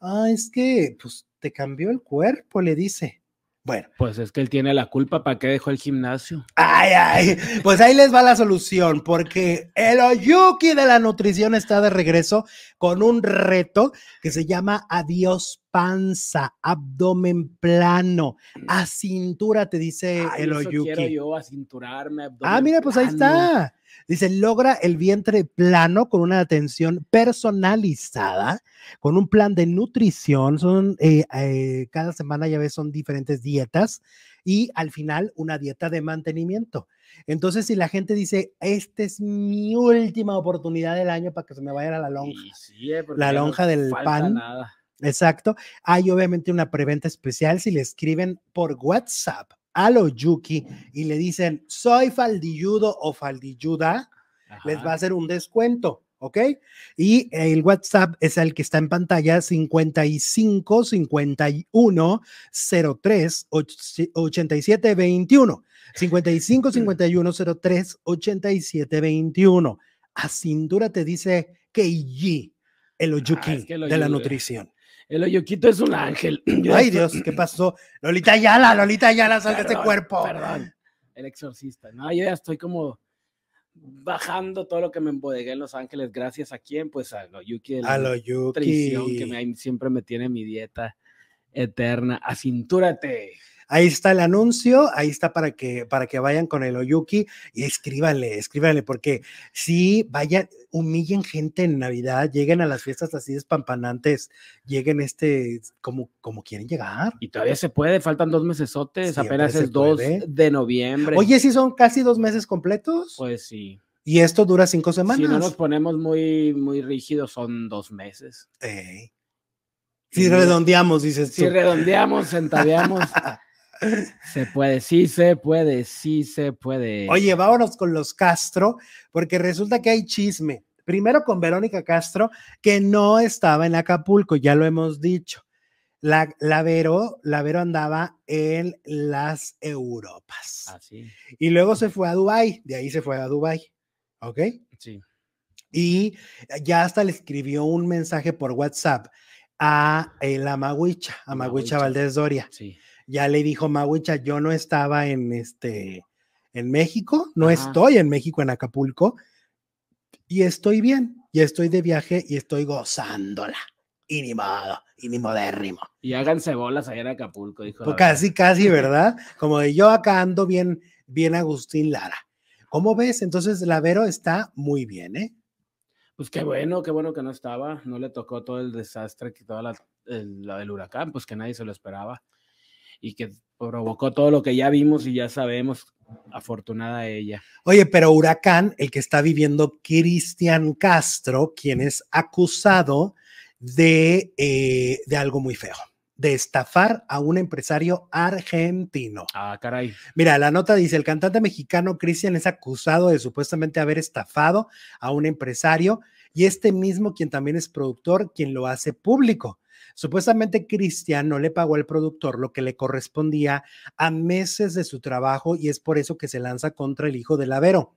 Ah, es que, pues, te cambió el cuerpo, le dice. Bueno, Pues es que él tiene la culpa. ¿Para qué dejó el gimnasio? ay, ay, pues ahí les va la solución, porque el Oyuki de la nutrición está de regreso con un reto que se llama Adiós panza, abdomen plano, a cintura, te dice Ay, el eso quiero Oyuki. yo, acinturarme. Ah, abdomen mira, pues ahí está. Dice, logra el vientre plano con una atención personalizada, con un plan de nutrición. Son eh, eh, cada semana, ya ves, son diferentes dietas y al final una dieta de mantenimiento. Entonces, si la gente dice, esta es mi última oportunidad del año para que se me vaya a la lonja. Sí, eh, La no lonja del pan. Nada. Exacto. Hay obviamente una preventa especial si le escriben por WhatsApp a lo Yuki y le dicen soy faldilludo o faldilluda, les va a Ajá. hacer un descuento, ¿ok? Y el WhatsApp es el que está en pantalla 55 51 03 87 21. 55 51 03 87 21. A cintura te dice Keiji, el Oyuki Ah, es que de la nutrición. El Oyoquito es un ángel. Ay Dios, ¿qué pasó? Lolita Ayala, Lolita Ayala, sal de ese Perdón, cuerpo. Perdón. El exorcista. No, yo ya estoy como bajando todo lo que me embodegué en Los Ángeles. Gracias a quién? Pues a lo Yuki de la A lo nutrición que me, siempre me tiene mi dieta eterna. Acintúrate. Ahí está el anuncio, ahí está para que, para que vayan con el Oyuki y escríbanle, escríbanle, porque si vayan, humillen gente en Navidad, lleguen a las fiestas así despampanantes, lleguen este, como, como quieren llegar. Y todavía se puede, faltan dos mesesotes, Siempre apenas es 2 puede. de noviembre. Oye, si son casi dos meses completos pues sí. y esto dura cinco semanas. Si no nos ponemos muy, muy rígidos, son dos meses. Ey. Si redondeamos, dices Si tú. redondeamos, centaveamos, se puede, sí se puede, sí se puede. Oye, vámonos con los Castro, porque resulta que hay chisme. Primero con Verónica Castro, que no estaba en Acapulco, ya lo hemos dicho. La, la, Vero, la Vero andaba en las Europas. Así. Y luego se fue a Dubai, de ahí se fue a Dubai. ¿Ok? Sí. Y ya hasta le escribió un mensaje por WhatsApp a eh, la Maguicha, a Maguicha Valdés Doria. Sí. Ya le dijo Maguicha, yo no estaba en este, en México, no estoy en México, en Acapulco, y estoy bien, y estoy de viaje y estoy gozándola. Y ni modo, y ni modérrimo. Y háganse bolas allá en Acapulco, dijo. Pues casi, casi, ¿verdad? Como de yo acá ando bien, bien Agustín Lara. ¿Cómo ves? Entonces, la Vero está muy bien, ¿eh? Pues qué bueno, qué bueno que no estaba, no le tocó todo el desastre, que toda la, el, el huracán, pues que nadie se lo esperaba y que provocó todo lo que ya vimos y ya sabemos, afortunada ella. Oye, pero huracán, el que está viviendo Cristian Castro, quien es acusado de, eh, de algo muy feo de estafar a un empresario argentino. Ah, caray. Mira, la nota dice, el cantante mexicano Cristian es acusado de supuestamente haber estafado a un empresario y este mismo, quien también es productor, quien lo hace público. Supuestamente Cristian no le pagó al productor lo que le correspondía a meses de su trabajo y es por eso que se lanza contra el hijo de Lavero.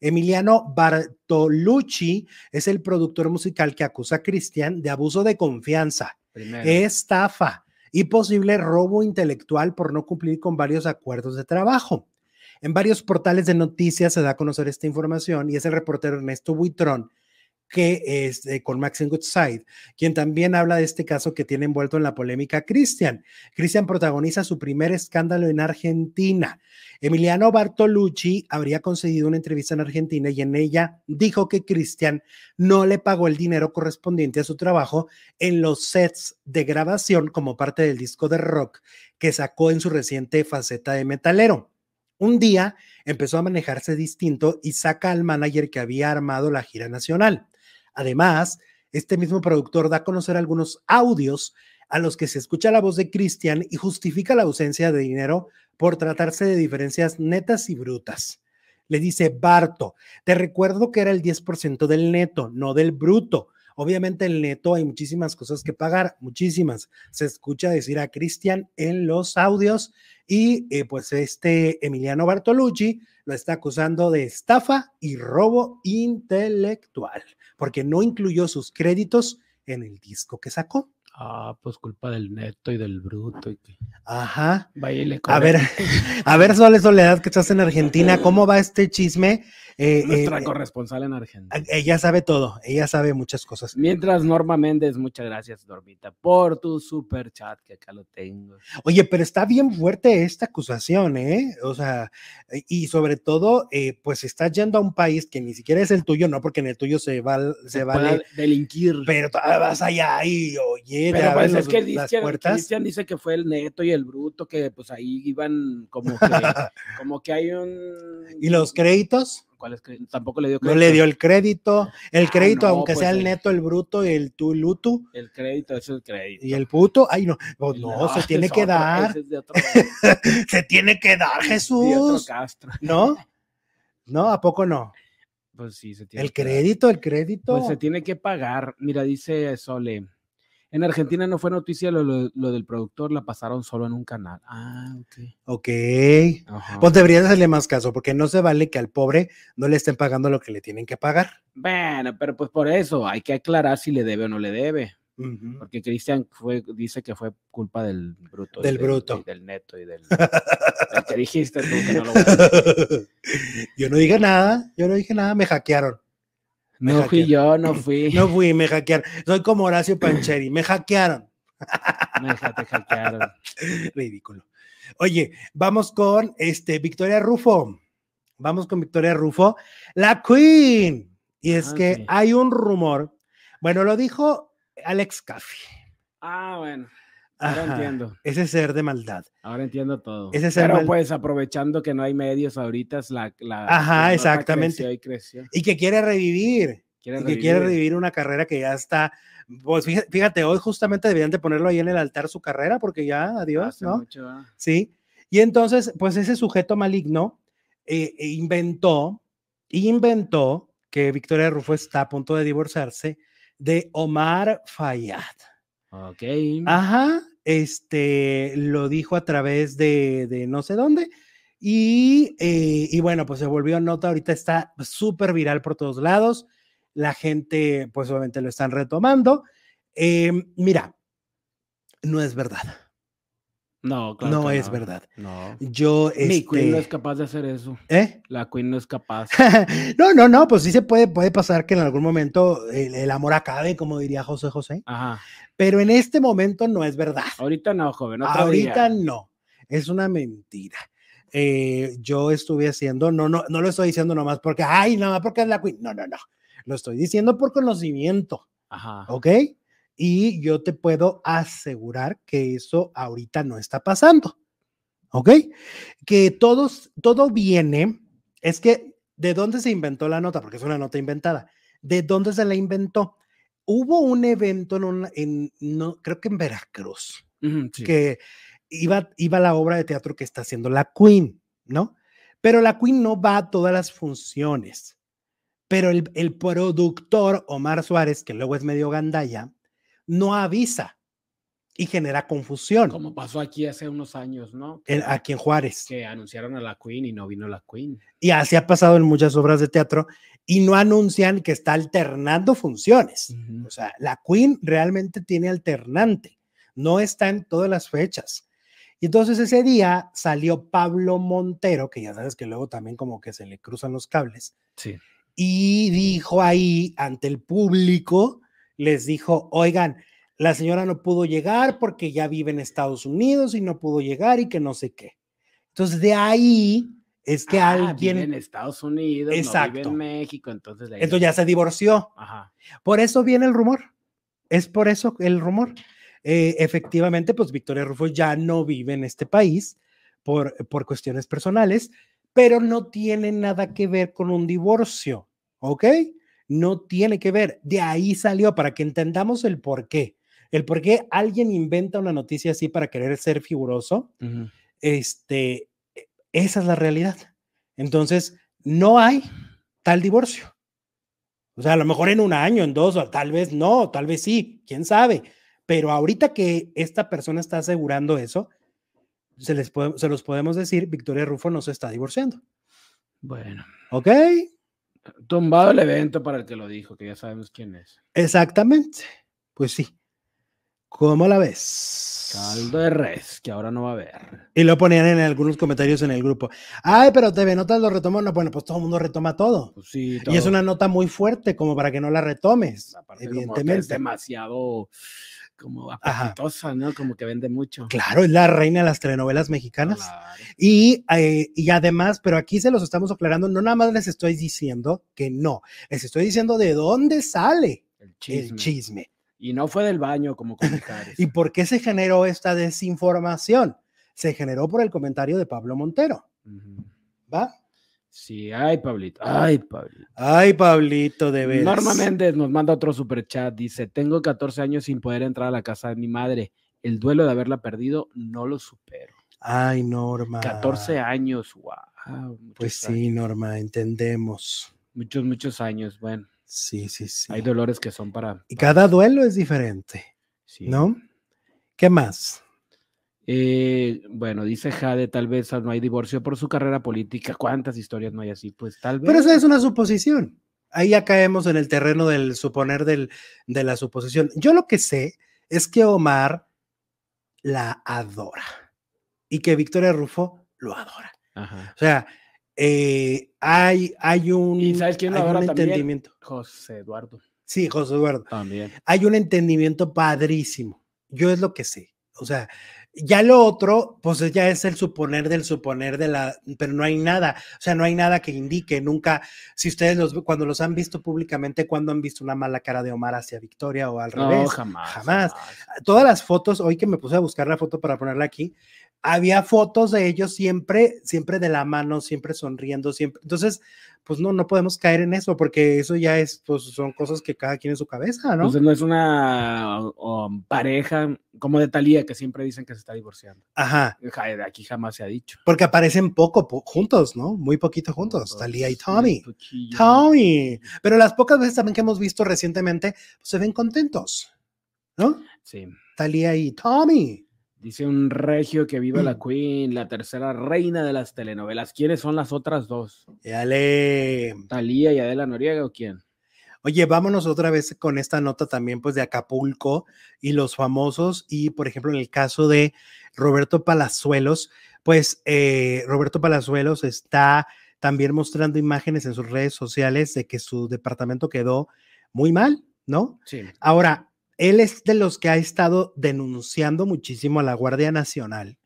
Emiliano Bartolucci es el productor musical que acusa a Cristian de abuso de confianza, Primero. estafa y posible robo intelectual por no cumplir con varios acuerdos de trabajo. En varios portales de noticias se da a conocer esta información y es el reportero Ernesto Buitrón que es con Maxine Goodside, quien también habla de este caso que tiene envuelto en la polémica Cristian. Cristian protagoniza su primer escándalo en Argentina. Emiliano Bartolucci habría concedido una entrevista en Argentina y en ella dijo que Cristian no le pagó el dinero correspondiente a su trabajo en los sets de grabación como parte del disco de rock que sacó en su reciente faceta de metalero. Un día empezó a manejarse distinto y saca al manager que había armado la gira nacional. Además, este mismo productor da a conocer algunos audios a los que se escucha la voz de Cristian y justifica la ausencia de dinero por tratarse de diferencias netas y brutas. Le dice, Barto, te recuerdo que era el 10% del neto, no del bruto. Obviamente el neto hay muchísimas cosas que pagar, muchísimas. Se escucha decir a Cristian en los audios y eh, pues este Emiliano Bartolucci lo está acusando de estafa y robo intelectual porque no incluyó sus créditos en el disco que sacó. Ah, pues culpa del neto y del bruto. Y que... Ajá. Vaya y le A ver, a ver, Sole Soledad, que estás en Argentina, ¿cómo va este chisme? Eh, Nuestra eh, corresponsal en Argentina. Ella sabe todo, ella sabe muchas cosas. Mientras Norma Méndez, muchas gracias, Normita, por tu super chat, que acá lo tengo. Oye, pero está bien fuerte esta acusación, ¿eh? O sea, y sobre todo, eh, pues estás yendo a un país que ni siquiera es el tuyo, no, porque en el tuyo se va, se vale delinquir. Pero vas allá y oye, pero pues es que Cristian, dice que fue el neto y el bruto, que pues ahí iban como que, como que hay un. ¿Y los créditos? ¿Cuál Tampoco le dio crédito. No le dio el crédito. El crédito, ah, no, aunque pues sea el, neto, el bruto, el tulutu. El crédito, eso es el crédito. Y el puto, ay, no, no, no se tiene que otro, dar. Se tiene que dar, Jesús. ¿No? No, ¿a poco no? Pues sí, se tiene El crédito, el crédito. Pues se tiene que pagar. Mira, dice Sole. En Argentina no fue noticia lo, lo, lo, del productor, la pasaron solo en un canal. Ah, ok. Ok. Ajá. Pues debería hacerle más caso, porque no se vale que al pobre no le estén pagando lo que le tienen que pagar. Bueno, pero pues por eso hay que aclarar si le debe o no le debe. Uh -huh. Porque Cristian dice que fue culpa del bruto. Del bruto. Y del neto y del, del que dijiste tú que no lo voy a Yo no dije nada, yo no dije nada, me hackearon. Me no hackearon. fui yo, no fui. No fui, me hackearon. Soy como Horacio Pancheri, me hackearon. Me hackearon. Ridículo. Oye, vamos con este Victoria Rufo. Vamos con Victoria Rufo, la Queen. Y es ah, que hay un rumor. Bueno, lo dijo Alex Caffey. Ah, bueno. Ahora Ajá, entiendo. Ese ser de maldad. Ahora entiendo todo. Ese ser Pero mal... pues aprovechando que no hay medios ahorita, es la, la Ajá, la exactamente. Creció y, creció. y, que quiere revivir. Quiere y revivir. que quiere revivir una carrera que ya está. Pues fíjate, fíjate, hoy justamente deberían de ponerlo ahí en el altar su carrera, porque ya, adiós, Hace ¿no? Mucho, ¿eh? Sí. Y entonces, pues ese sujeto maligno eh, inventó, inventó que Victoria Rufo está a punto de divorciarse de Omar Fayad. Ok. Ajá, este lo dijo a través de, de no sé dónde. Y, eh, y, bueno, pues se volvió nota, ahorita está súper viral por todos lados. La gente, pues obviamente lo están retomando. Eh, mira, no es verdad. No, claro. No es verdad. No. Yo. Mi Queen no es Este, capaz de hacer eso. ¿eh? La Queen no es capaz. no, no, no, pues sí se puede, puede pasar que en algún momento el, el amor acabe, como diría José José, Ajá. pero en este momento no es verdad. Ahorita no, joven. Ahorita día. no, es una mentira. Eh, yo estuve haciendo, no, no, no lo estoy diciendo nomás porque, ay, nada más porque es la Queen. No, no, no. Lo estoy diciendo por conocimiento, Ajá. ¿ok? Y yo te puedo asegurar que eso ahorita no está pasando, ¿ok? Que todos, todo viene, es que, ¿de dónde se inventó la nota? Porque es una nota inventada. ¿De dónde se la inventó? Hubo un evento en, una- en no, creo que en Veracruz, sí. que iba, iba la obra de teatro que está haciendo la Queen, ¿no? Pero la Queen no va a todas las funciones. Pero el, el productor Omar Suárez, que luego es medio gandalla, no avisa y genera confusión Como pasó aquí hace unos años, ¿no? en- aquí en Juárez. Que anunciaron a la Queen y no vino la Queen. Y así ha pasado en muchas obras de teatro y no anuncian que está alternando funciones. O sea, la Queen realmente tiene alternante, no está en todas las fechas. Y entonces ese día salió Pablo Montero, que ya sabes que luego también como que se le cruzan los cables, Sí. y dijo ahí ante el público, les dijo, oigan, la señora no pudo llegar porque ya vive en Estados Unidos y no pudo llegar y que no sé qué. Entonces de ahí es que Ah, alguien, vive en Estados Unidos, no vive Exacto. en México, entonces. entonces ya se divorció. Ajá. Por eso viene el rumor. Es por eso el rumor. Eh, efectivamente, pues Victoria Rufo ya no vive en este país por, por cuestiones personales, pero no tiene nada que ver con un divorcio, ¿ok? No tiene que ver. De ahí salió para que entendamos el por qué. El por qué alguien inventa una noticia así para querer ser figuroso, Ujú. este, esa es la realidad. Entonces, no hay tal divorcio. O sea, a lo mejor en un año, en dos, o tal vez no, tal vez sí, quién sabe. Pero ahorita que esta persona está asegurando eso, se, les puede- se los podemos decir, Victoria Rufo no se está divorciando. Bueno. ¿Ok? Tumbado el evento para el que lo dijo, que ya sabemos quién es. Exactamente. Pues sí. ¿Cómo la ves? Caldo de res, que ahora no va a haber. Y lo ponían en algunos comentarios en el grupo. Ay, pero TV Notas lo retomó. No, bueno, pues todo el mundo retoma todo. Pues sí, Y es una nota muy fuerte como para que no la retomes, Aparte que es evidentemente. demasiado como apetitosa, ¿no? Como que vende mucho. Claro, es la reina de las telenovelas mexicanas. Claro. Y, eh, y además, pero aquí se los estamos aclarando, no nada más les estoy diciendo que no, les estoy diciendo de dónde sale El chisme. el chisme Y no fue del baño como Mijares. y por qué se generó esta desinformación. Se generó por el comentario de Pablo Montero. ¿va? Sí, ay, Pablito. Ay, Pablito. Ay, Pablito, de veras. Norma Méndez nos manda otro super chat. Dice: Tengo 14 años sin poder entrar a la casa de mi madre. El duelo de haberla perdido no lo supero. Ay, Norma. 14 años, wow. Pues sí, Norma, entendemos. Muchos, muchos años. Bueno, Sí, sí, sí. hay dolores que son para. Y cada duelo es diferente, sí. ¿no? ¿Qué más? Eh, bueno, dice Jade, tal vez no hay divorcio por su carrera política. ¿Cuántas historias no hay así? Pues tal vez. Pero esa es una suposición. Ahí ya caemos en el terreno del suponer del, de la suposición. Yo lo que sé es que Omar la adora y que Victoria Rufo lo adora. Ajá. O sea, eh, hay, hay un, ¿Y sabes quién hay un adora también? entendimiento. José Eduardo Sí, José Eduardo. también. Hay un entendimiento padrísimo. Yo es lo que sé. O sea, ya lo otro, pues ya es el suponer del suponer de la, pero no hay nada, o sea, no hay nada que indique nunca, si ustedes los, cuando los han visto públicamente, cuando han visto una mala cara de Omar hacia Victoria o al No, revés. jamás. jamás. Todas las fotos, hoy que me puse a buscar la foto para ponerla aquí, había fotos de ellos siempre, siempre de la mano, siempre sonriendo, siempre. Entonces, pues no, no podemos caer en eso, porque eso ya es, pues son cosas que cada quien en su cabeza, ¿no? Entonces no es una um, pareja como de Talía que siempre dicen que se está divorciando. Ajá. Ja- Aquí jamás se ha dicho. Porque aparecen poco po- juntos, ¿no? Muy poquito juntos, Talía y Tommy. Tommy. Pero las pocas veces también que hemos visto recientemente, pues, se ven contentos, ¿no? Sí. Talía y Tommy. Dice un regio que viva la Queen, la tercera reina de las telenovelas. ¿Quiénes son las otras dos? Dale. ¿Talía y Adela Noriega o quién? Oye, vámonos otra vez con esta nota también, pues, de Acapulco y los famosos. Y, por ejemplo, en el caso de Roberto Palazuelos, pues, eh, Roberto Palazuelos está también mostrando imágenes en sus redes sociales de que su departamento quedó muy mal, ¿no? Sí. Ahora, él es de los que ha estado denunciando muchísimo a la Guardia Nacional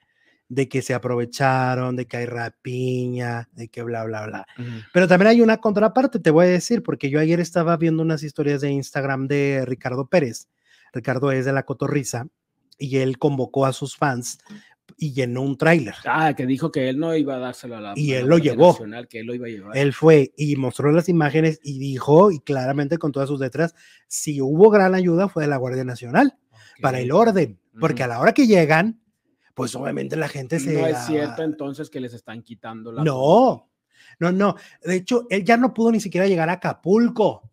de que se aprovecharon, de que hay rapiña, de que bla, bla, bla. Pero también hay una contraparte, te voy a decir, porque yo ayer estaba viendo unas historias de Instagram de Ricardo Pérez. Ricardo es de la Cotorriza y él convocó a sus fans y llenó un tráiler. Ah, que dijo que él no iba a dárselo a la Y él lo Guardia llevó. Nacional, que él lo iba a llevar. Él fue y mostró las imágenes y dijo, y claramente con todas sus letras, si hubo gran ayuda fue de la Guardia Nacional para el orden, porque a la hora que llegan, pues obviamente la gente se... No es cierto entonces que les están quitando la. No, no, no. De hecho, él ya no pudo ni siquiera llegar a Acapulco.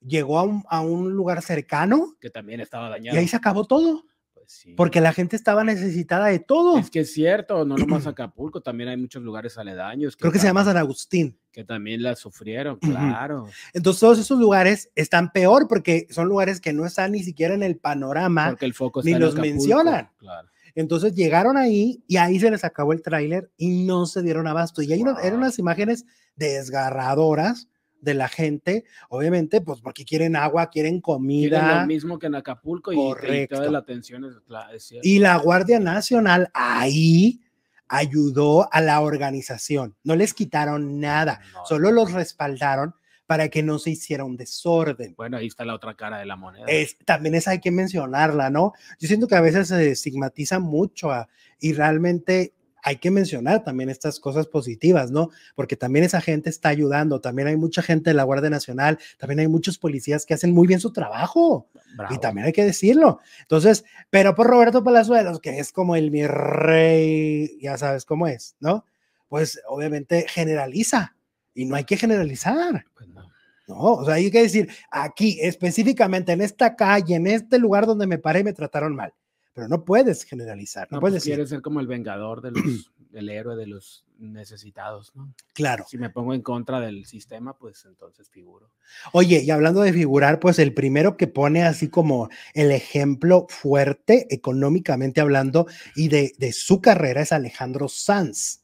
Llegó a un, a un lugar cercano Que también estaba y dañado. ahí se acabó todo, Pues sí. porque la gente estaba necesitada de todo. Es que es cierto, no nomás Acapulco, también hay muchos lugares aledaños. Creo que se llama San Agustín. Que también la sufrieron, claro. Entonces, todos esos lugares están peor porque son lugares que no están ni siquiera en el panorama. Porque el foco ni en los Acapulco, mencionan. Claro. Entonces llegaron ahí y ahí se les acabó el tráiler y no se dieron abasto. Y ahí eran unas imágenes desgarradoras de la gente, obviamente, pues porque quieren agua, quieren Quieren comida. lo mismo que en Acapulco y, y toda la atención es. Y la Guardia Nacional ahí ayudó a la organización. No les quitaron nada, No. solo los respaldaron para que no se hiciera un desorden. Bueno, ahí está la otra cara de la moneda. Es, también esa hay que mencionarla, ¿no? Yo siento que a veces se estigmatiza mucho a- y realmente hay que mencionar también estas cosas positivas, ¿no? Porque también esa gente está ayudando, también hay mucha gente de la Guardia Nacional, también hay muchos policías que hacen muy bien su trabajo. Y también hay que decirlo. Entonces, pero por Roberto Palazuelos, que es como el mi rey, ya sabes cómo es, ¿no? Pues obviamente generaliza y no hay que generalizar, Pues no. ¿no? O sea, hay que decir, aquí específicamente en esta calle, en este lugar donde me paré, me trataron mal. Pero no puedes generalizar, no, No, puedes pues decir, quiere ser como el vengador de los, del héroe de los necesitados, ¿no? claro. Si me pongo en contra del sistema, pues entonces figuro. Oye, y hablando de figurar, pues el primero que pone así como el ejemplo fuerte económicamente hablando y de, de su carrera es Alejandro Sanz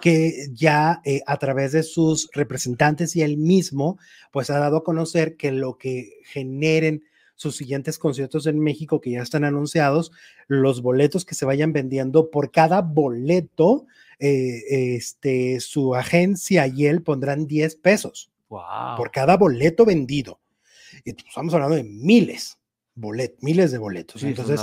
que ya eh, a través de sus representantes y él mismo, pues ha dado a conocer que lo que generen sus siguientes conciertos en México que ya están anunciados, los boletos que se vayan vendiendo por cada boleto, eh, este, su agencia y él pondrán 10 pesos Wow. por cada boleto vendido. Y pues, estamos hablando de miles, bolet, miles de boletos. Sí, es Entonces.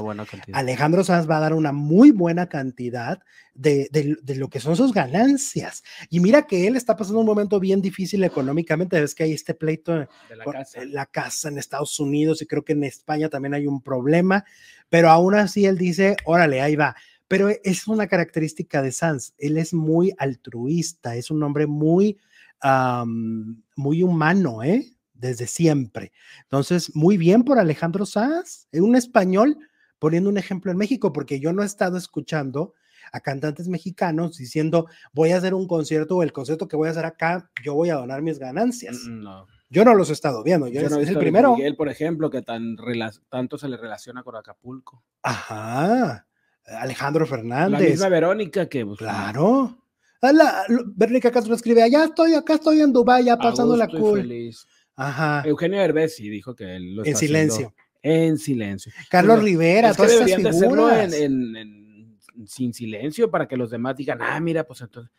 Alejandro Sanz va a dar una muy buena cantidad de, de- de lo que son sus ganancias. Y mira que él está pasando un momento bien difícil económicamente. Ves que hay este pleito de la con- casa. en la casa en Estados Unidos y creo que en España también hay un problema, pero aún así él dice, órale, ahí va. Pero es una característica de Sanz, él es muy altruista, es un hombre muy, muy humano, ¿eh? Desde siempre. Entonces, muy bien por Alejandro Sanz, es un español poniendo un ejemplo en México, porque yo no he estado escuchando a cantantes mexicanos diciendo, voy a hacer un concierto o el concierto que voy a hacer acá, yo voy a donar mis ganancias. Mm, No. Yo no los he estado viendo, yo, Yo no es el primero. Miguel, por ejemplo, que tan tanto se le relaciona con Acapulco. Ajá. Alejandro La Fernández. misma Verónica que pues, Claro. Ah, la- Verónica Castro escribe, allá estoy, acá estoy en Dubái, ya pasando la cool. feliz. Ajá. Eugenio Derbez sí dijo que él lo En está silencio. En silencio. Carlos Rivera, es que todas esas deberían de hacerlo figuras. en, en- en- sin silencio para que los demás digan, ah, mira, pues entonces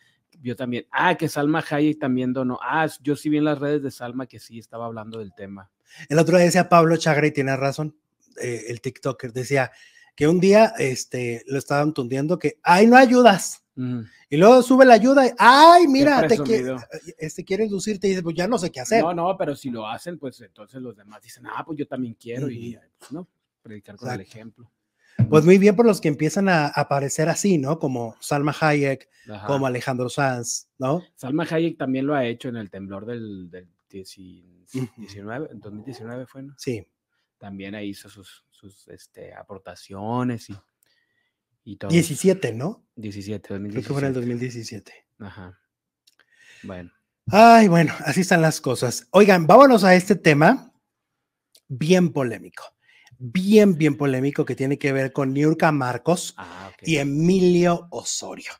yo también. Ah, que Salma Hayek también donó. Ah, yo sí vi en las redes de Salma que sí estaba hablando del tema. El otro día decía Pablo Chagra y tiene razón, eh, el TikToker, decía, que un día este, lo estaban tundiendo que, ay, no ayudas. Y luego sube la ayuda y, ay, mira, te quiere, este, quiere lucirte y dice, pues ya no sé qué hacer. No, no, pero si lo hacen, pues entonces los demás dicen, ah, pues yo también quiero y pues, no, predicar con el ejemplo. Pues muy bien por los que empiezan a aparecer así, ¿no? Como Salma Hayek, Ajá. como Alejandro Sanz, ¿no? Salma Hayek también lo ha hecho en el temblor del, del dieci- Ujú. 19, en 2019 fue, ¿no? Sí. También ahí hizo sus, sus este, aportaciones y, y todo. 17, ¿no? 17, Creo que fue en el 2017. 2017. Ajá. Bueno. Ay, bueno, así están las cosas. Oigan, vámonos a este tema bien polémico. Bien, bien polémico que tiene que ver con Niurka Marcos Ah, y Emilio Osorio.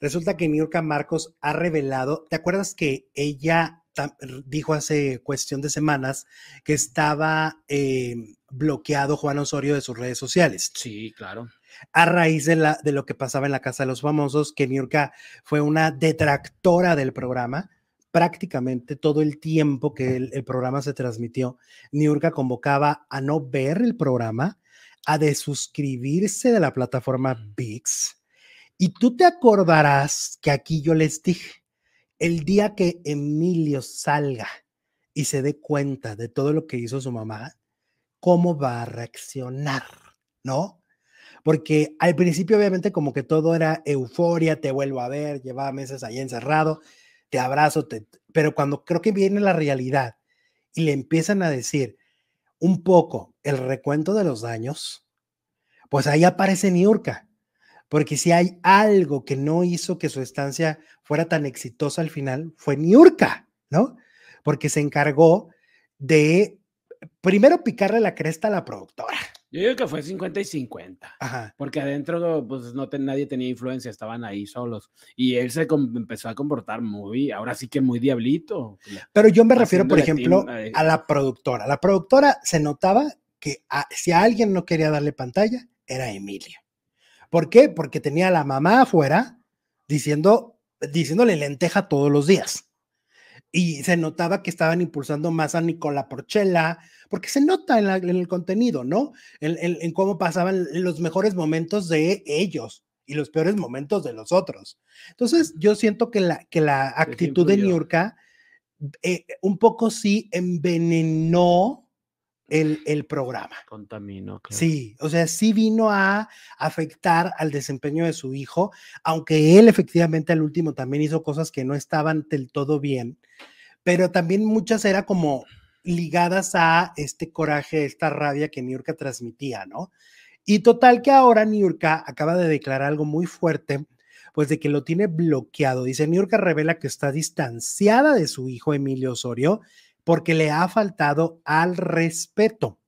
Resulta que Niurka Marcos ha revelado, ¿te acuerdas que ella dijo hace cuestión de semanas que estaba eh, bloqueado Juan Osorio de sus redes sociales? Sí, claro. A raíz de, la, de lo que pasaba en la Casa de los Famosos, que Niurka fue una detractora del programa. Prácticamente todo el tiempo que el, el programa se transmitió, Niurka convocaba a no ver el programa, a desuscribirse de la plataforma VIX. Y tú te acordarás que aquí yo les dije, el día que Emilio salga y se dé cuenta de todo lo que hizo su mamá, ¿cómo va a reaccionar? ¿No? Porque al principio obviamente como que todo era euforia, te vuelvo a ver, llevaba meses ahí encerrado, te abrazo, te- pero cuando creo que viene la realidad y le empiezan a decir un poco el recuento de los daños, pues ahí aparece Niurka, porque si hay algo que no hizo que su estancia fuera tan exitosa al final, fue Niurka, ¿no? Porque se encargó de primero picarle la cresta a la productora. Yo digo que fue 50 y 50. Ajá. Porque adentro, pues no te- nadie tenía influencia, estaban ahí solos. Y él se empezó a comportar muy, ahora sí que muy diablito. Pero yo me refiero, por ejemplo, team, eh. a la productora. La productora se notaba que a- si a alguien no quería darle pantalla, era Emilio. ¿Por qué? Porque tenía a la mamá afuera diciendo, diciéndole lenteja todos los días. Y se notaba que estaban impulsando más a Nicola Porchela, porque se nota en, la- en el contenido, ¿no? En, en- en cómo pasaban los mejores momentos de ellos y los peores momentos de los otros. Entonces, yo siento que la, que la actitud de. Niurka eh, un poco sí envenenó el, el programa. Contaminó. claro. Sí, o sea, sí vino a afectar al desempeño de su hijo, aunque él efectivamente al último también hizo cosas que no estaban del todo bien, pero también muchas era como ligadas a este coraje, esta rabia que Niurka transmitía, ¿no? Y total que ahora Niurka acaba de declarar algo muy fuerte, pues de que lo tiene bloqueado. Dice, Niurka revela que está distanciada de su hijo Emilio Osorio porque le ha faltado al respeto.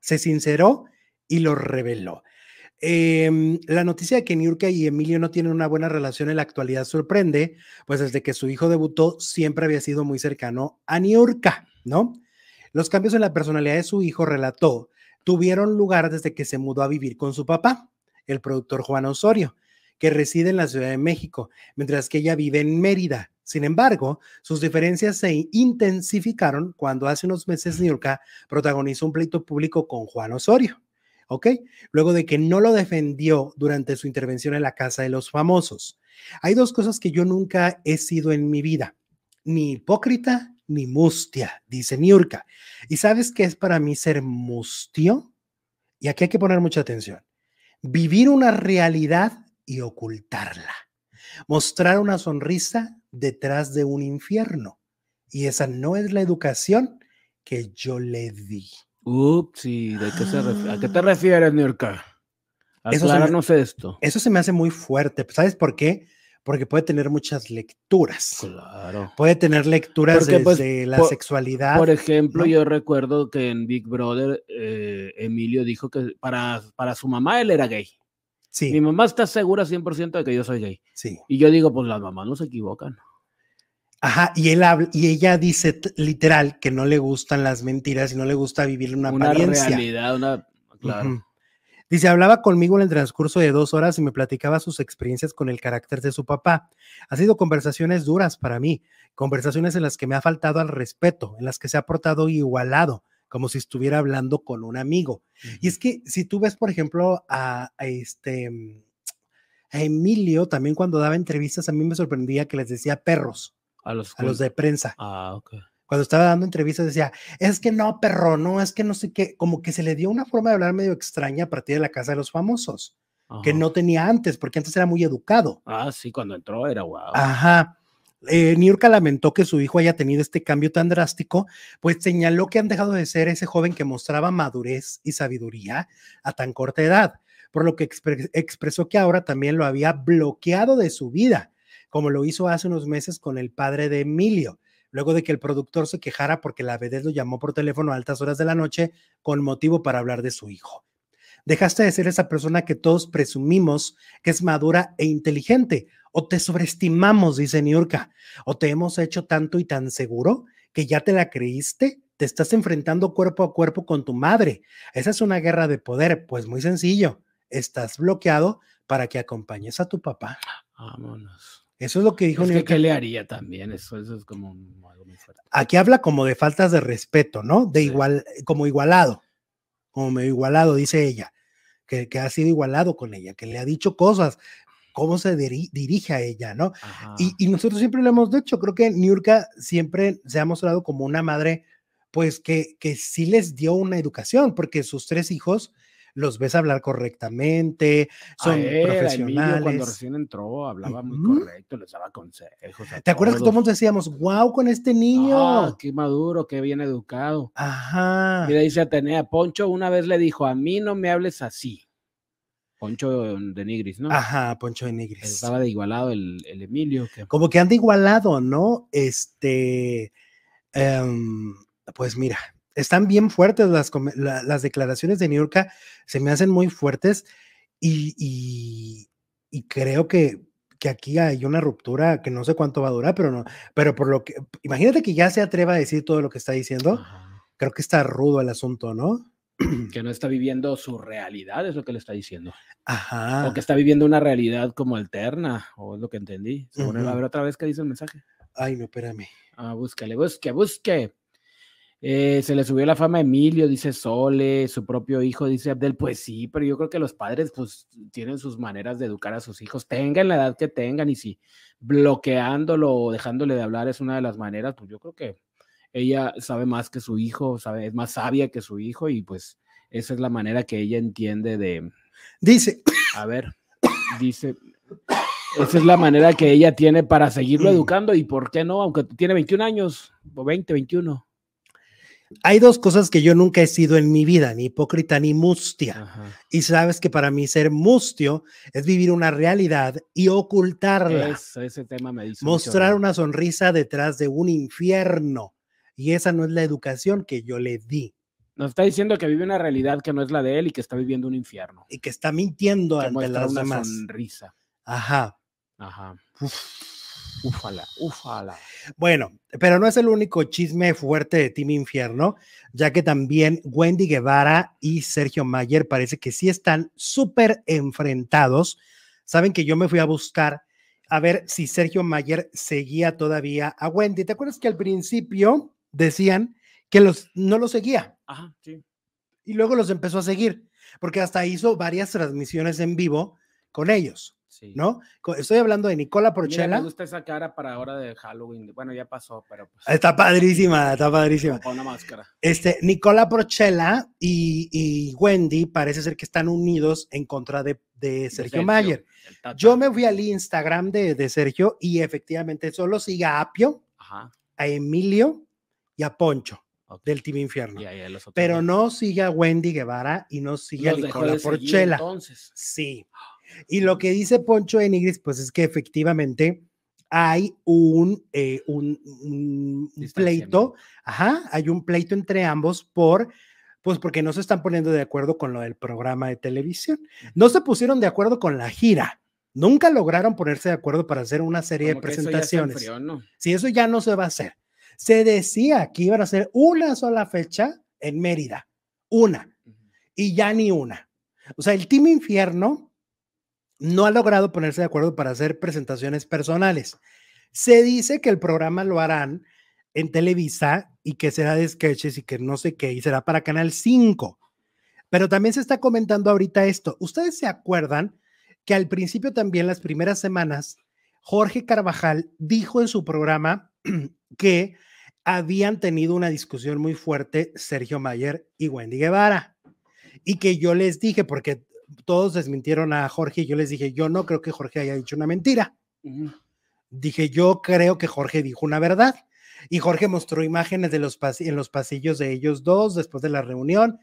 Se sinceró y lo reveló. Em, la noticia de que Niurka y Emilio no tienen una buena relación en la actualidad sorprende, pues desde que su hijo debutó siempre había sido muy cercano a Niurka, ¿no? Los cambios en la personalidad de su hijo, relató, tuvieron lugar desde que se mudó a vivir con su papá, el productor Juan Osorio, que reside en la Ciudad de México, mientras que ella vive en Mérida. Sin embargo, sus diferencias se intensificaron cuando hace unos meses Niurka protagonizó un pleito público con Juan Osorio. ¿Ok? Luego de que no lo defendió durante su intervención en la Casa de los Famosos. Hay dos cosas que yo nunca he sido en mi vida, ni hipócrita ni mustia, dice Niurka. ¿Y sabes qué es para mí ser mustio? Y aquí hay que poner mucha atención. Vivir una realidad y ocultarla. Mostrar una sonrisa detrás de un infierno. Y esa no es la educación que yo le di. Ups, sí, ¿de qué se ref- ¿a qué te refieres, Nurka? Eso me- Acláranos esto. Eso se me hace muy fuerte. ¿Sabes por qué? Porque puede tener muchas lecturas. Claro. Puede tener lecturas Porque, pues, desde la por- sexualidad. Por ejemplo, ¿no? yo recuerdo que en Big Brother, eh, Emilio dijo que para, para su mamá él era gay. Mi mamá está segura 100% de que yo soy gay. sí. Y yo digo, pues las mamás no se equivocan. Ajá, y él habla, y ella dice literal que no le gustan las mentiras y no le gusta vivir una, Una apariencia. realidad, una... Claro. Dice, hablaba conmigo en el transcurso de dos horas y me platicaba sus experiencias con el carácter de su papá. Ha sido conversaciones duras para mí, conversaciones en las que me ha faltado al respeto, en las que se ha portado igualado, como si estuviera hablando con un amigo. Y es que si tú ves, por ejemplo, a, este a Emilio, también cuando daba entrevistas, a mí me sorprendía que les decía perros A los, a los de prensa. Ah, ok. Cuando estaba dando entrevistas decía, es que no, perro, no, es que no sé qué, como que se le dio una forma de hablar medio extraña a partir de la casa de los famosos, que no tenía antes, porque antes era muy educado. Ah, sí, cuando entró era guau. Ajá. Eh, Niurka lamentó que su hijo haya tenido este cambio tan drástico, pues señaló que han dejado de ser ese joven que mostraba madurez y sabiduría a tan corta edad, por lo que expre- expresó que ahora también lo había bloqueado de su vida, como lo hizo hace unos meses con el padre de Emilio, luego de que el productor se quejara porque la vedette lo llamó por teléfono a altas horas de la noche con motivo para hablar de su hijo. Dejaste de ser esa persona que todos presumimos que es madura e inteligente, o te sobreestimamos, dice Niurka, o te hemos hecho tanto y tan seguro que ya te la creíste, te estás enfrentando cuerpo a cuerpo con tu madre. Esa es una guerra de poder, pues muy sencillo, estás bloqueado para que acompañes a tu papá. Vámonos. Eso es lo que dijo Es que. ¿qué le haría también? Eso, eso es como algo muy fuerte. Aquí habla como de faltas de respeto, ¿no? De Sí. igual, como igualado, como medio igualado, dice ella, que, que ha sido igualado con ella, que le ha dicho cosas, cómo se diri- dirige a ella, ¿no? Y, y nosotros siempre lo hemos dicho, creo que Niurka siempre se ha mostrado como una madre, pues que, que sí les dio una educación, porque sus tres hijos los ves hablar correctamente, son él, Emilio, cuando profesionales. recién entró, hablaba muy Ujú. correcto, les daba consejos. ¿Te acuerdas que todos. todos decíamos, wow, con este niño? Ah, qué maduro, qué bien educado. Ajá. Mira, dice Atenea, Poncho una vez le dijo, a mí no me hables así. Poncho de Nigris, ¿no? Ajá, Poncho de Nigris. Estaba de igualado el, el Emilio. Que... Como que anda igualado, ¿no? Este, em, pues mira, están bien fuertes las, la- las declaraciones de Niurka, se me hacen muy fuertes y, y- y creo que, que aquí hay una ruptura que no sé cuánto va a durar, pero no, pero por lo que, imagínate que ya se atreva a decir todo lo que está diciendo, Ajá. creo que está rudo el asunto, ¿no? Que no está viviendo su realidad, es lo que le está diciendo. Ajá. O que está viviendo una realidad como alterna, o es lo que entendí. Según él. A ver otra vez qué dice el mensaje. Ay, no, espérame. Ah, búscale, busque, busque. Eh, se le subió la fama a Emilio, dice Sole, su propio hijo, dice Abdel. Pues sí, pero yo creo que los padres pues tienen sus maneras de educar a sus hijos, tengan la edad que tengan, y si bloqueándolo o dejándole de hablar es una de las maneras, pues yo creo que ella sabe más que su hijo, sabe, es más sabia que su hijo, y pues esa es la manera que ella entiende de, Dice, a ver, dice, esa es la manera que ella tiene para seguirlo educando y por qué no, aunque tiene 21 años o 20, 21. hay dos cosas que yo nunca he sido en mi vida, ni hipócrita ni mustia. Ajá. Y sabes que para mí ser mustio es vivir una realidad y ocultarla, Eso, ese tema me dice. mostrar una sonrisa detrás de un infierno. Y esa no es la educación que yo le di Nos está diciendo que vive una realidad que no es la de él y que está viviendo un infierno. y que está mintiendo Que ante las una demás. sonrisa. Ajá. Ajá. Ufala, ufala. Bueno, pero no es el único chisme fuerte de Team Infierno, ya que también Wendy Guevara y Sergio Mayer parece que sí están súper enfrentados. Saben que yo me fui a buscar a ver si Sergio Mayer seguía todavía a Wendy. ¿Te acuerdas que al principio decían que los, no lo seguía Ajá, sí. y luego los empezó a seguir? Porque hasta hizo varias transmisiones en vivo con ellos, sí. ¿no? Estoy hablando de Nicola Mira, Porchela. me gusta esa cara para ahora de Halloween. Bueno, ya pasó, pero pues. Está padrísima, está padrísima. Con una máscara. Este, Nicola Porchela y, y Wendy parece ser que están unidos en contra de, de Sergio, Mayer. Yo me fui al Instagram de, de Sergio y efectivamente solo sigue a Apio, Ajá. a Emilio y a Poncho del Team Infierno. Pero no sigue a Wendy Guevara y no sigue a Nicola de Porchela. entonces. Sí. Y lo que dice Poncho de Nigris, pues es que efectivamente hay un, eh, un, un- un pleito, ajá, hay un pleito entre ambos por, pues porque no se están poniendo de acuerdo con lo del programa de televisión. No se pusieron de acuerdo con la gira. Nunca lograron ponerse de acuerdo para hacer una serie Como de eso presentaciones. enfrió, ¿no? Si eso ya no se va a hacer. Se decía que iban a hacer una sola fecha en Mérida, una y ya ni una. O sea, el Team Infierno no ha logrado ponerse de acuerdo para hacer presentaciones personales. Se dice que el programa lo harán en Televisa y que será de sketches y que no sé qué, y será para Canal 5. Pero también se está comentando ahorita esto. ¿Ustedes se acuerdan que al principio también, las primeras semanas, Jorge Carvajal dijo en su programa que habían tenido una discusión muy fuerte Sergio Mayer y Wendy Guevara? Y que yo les dije, porque todos desmintieron a Jorge, y yo les dije, yo no creo que Jorge haya dicho una mentira. Dije, yo creo que Jorge dijo una verdad. Y Jorge mostró imágenes de los en los pasillos de ellos dos después de la reunión.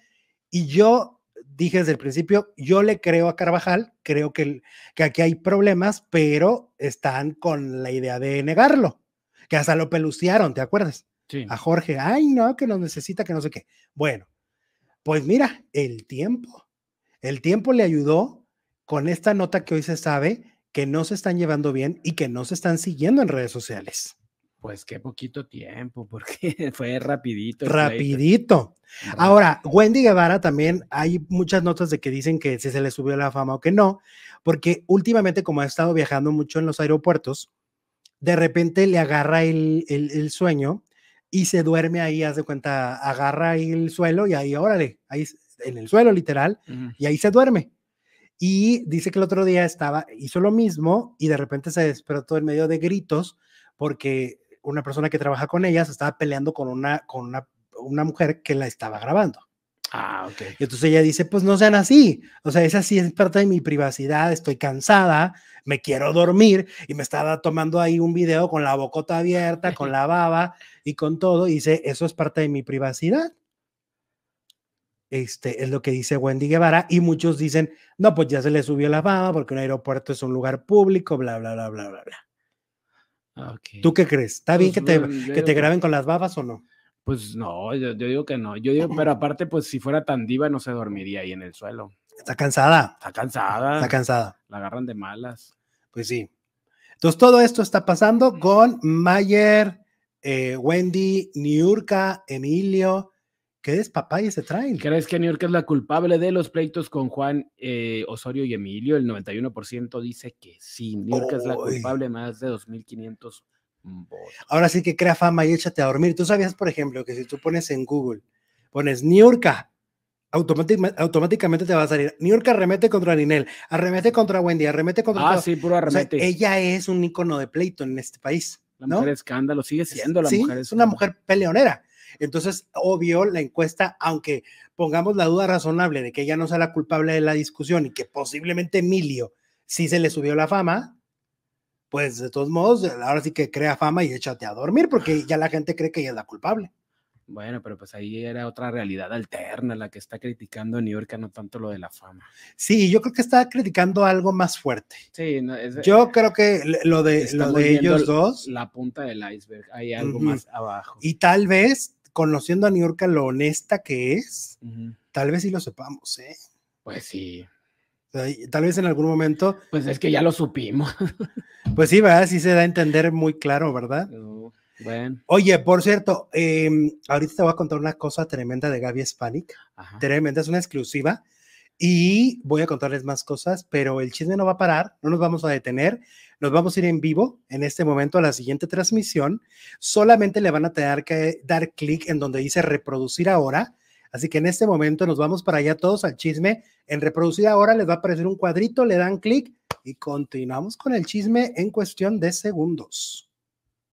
Y yo dije desde el principio, yo le creo a Carvajal, creo que, que aquí hay problemas, pero están con la idea de negarlo, que hasta lo peluciaron, ¿te acuerdas? Sí. A Jorge, ay, no, que nos necesita, que no sé qué. Bueno, pues mira, el tiempo, el tiempo le ayudó con esta nota que hoy se sabe que no se están llevando bien y que no se están siguiendo en redes sociales. Pues qué poquito tiempo, porque fue rapidito. Rapidito. Ahora, Wendy Guevara también hay muchas notas de que dicen que si se le subió la fama o que no, porque últimamente como ha estado viajando mucho en los aeropuertos, de repente le agarra el, el, sueño y se duerme ahí, haz de cuenta, agarra ahí el suelo y ahí, órale, ahí en el suelo literal, y ahí se duerme. Y dice que el otro día estaba, hizo lo mismo y de repente se despertó en medio de gritos porque una persona que trabaja con ella se estaba peleando con una, con una, una mujer que la estaba grabando. Ah, ok. Y entonces ella dice, pues no sean así. O sea, esa sí es parte de mi privacidad, estoy cansada, me quiero dormir y me estaba tomando ahí un video con la bocota abierta, con la baba y con todo. Y dice, eso es parte de mi privacidad. Este es lo que dice Wendy Guevara y muchos dicen, no, pues ya se le subió la baba porque un aeropuerto es un lugar público, bla, bla, bla, bla, bla, bla. Ah, ¿Tú qué crees? ¿Está bien pues, que te, que te graben con las babas o no? Pues no, yo, digo que no. Yo digo, pero aparte, pues si fuera tan diva, no se dormiría ahí en el suelo. Está cansada. Está cansada. Está cansada. La agarran de malas. Pues sí. Entonces, todo esto está pasando con Mayer, eh, Wendy, Niurka, Emilio, ¿Qué despapayes se traen? ¿Crees que York es la culpable de los pleitos con Juan eh, Osorio y Emilio? El 91% dice que sí. York es la culpable, más de 2.500 votos. Ahora sí que crea fama y échate a dormir. Tú sabías, por ejemplo, que si tú pones en Google, pones New York, automáticamente te va a salir. New York arremete contra Ninel, arremete contra Wendy, arremete contra. Ah, sí, puro arremete. ella es un icono de pleito en este país. La mujer escándalo, sigue siendo la sí, mujer. Es una mujer peleonera. Entonces, obvio, la encuesta, aunque pongamos la duda razonable de que ella no sea la culpable de la discusión y que posiblemente Emilio sí se le subió la fama, pues de todos modos, ahora sí que crea fama y échate a dormir porque ya la gente cree que ella es la culpable. Bueno, pero pues ahí era otra realidad alterna la que está criticando New York, no tanto lo de la fama. Sí, yo creo que está criticando algo más fuerte. Sí, yo creo que lo de, lo de ellos dos. La punta del iceberg, hay algo más abajo. Y tal vez conociendo a New York lo honesta que es, tal vez sí lo sepamos, ¿eh? Pues sí. Tal vez en algún momento. Pues es que ya lo supimos. pues sí, ¿verdad? Sí se da a entender muy claro, ¿verdad? bueno. Oye, por cierto, em, ahorita te voy a contar una cosa tremenda de Gaby Spanik. Tremenda, es una exclusiva. Y voy a contarles más cosas, pero el chisme no va a parar, no nos vamos a detener. Nos vamos a ir en vivo en este momento a la siguiente transmisión. Solamente le van a tener que dar clic en donde dice reproducir ahora. Así que en este momento nos vamos para allá todos al chisme. En reproducir ahora les va a aparecer un cuadrito, le dan clic y continuamos con el chisme en cuestión de segundos.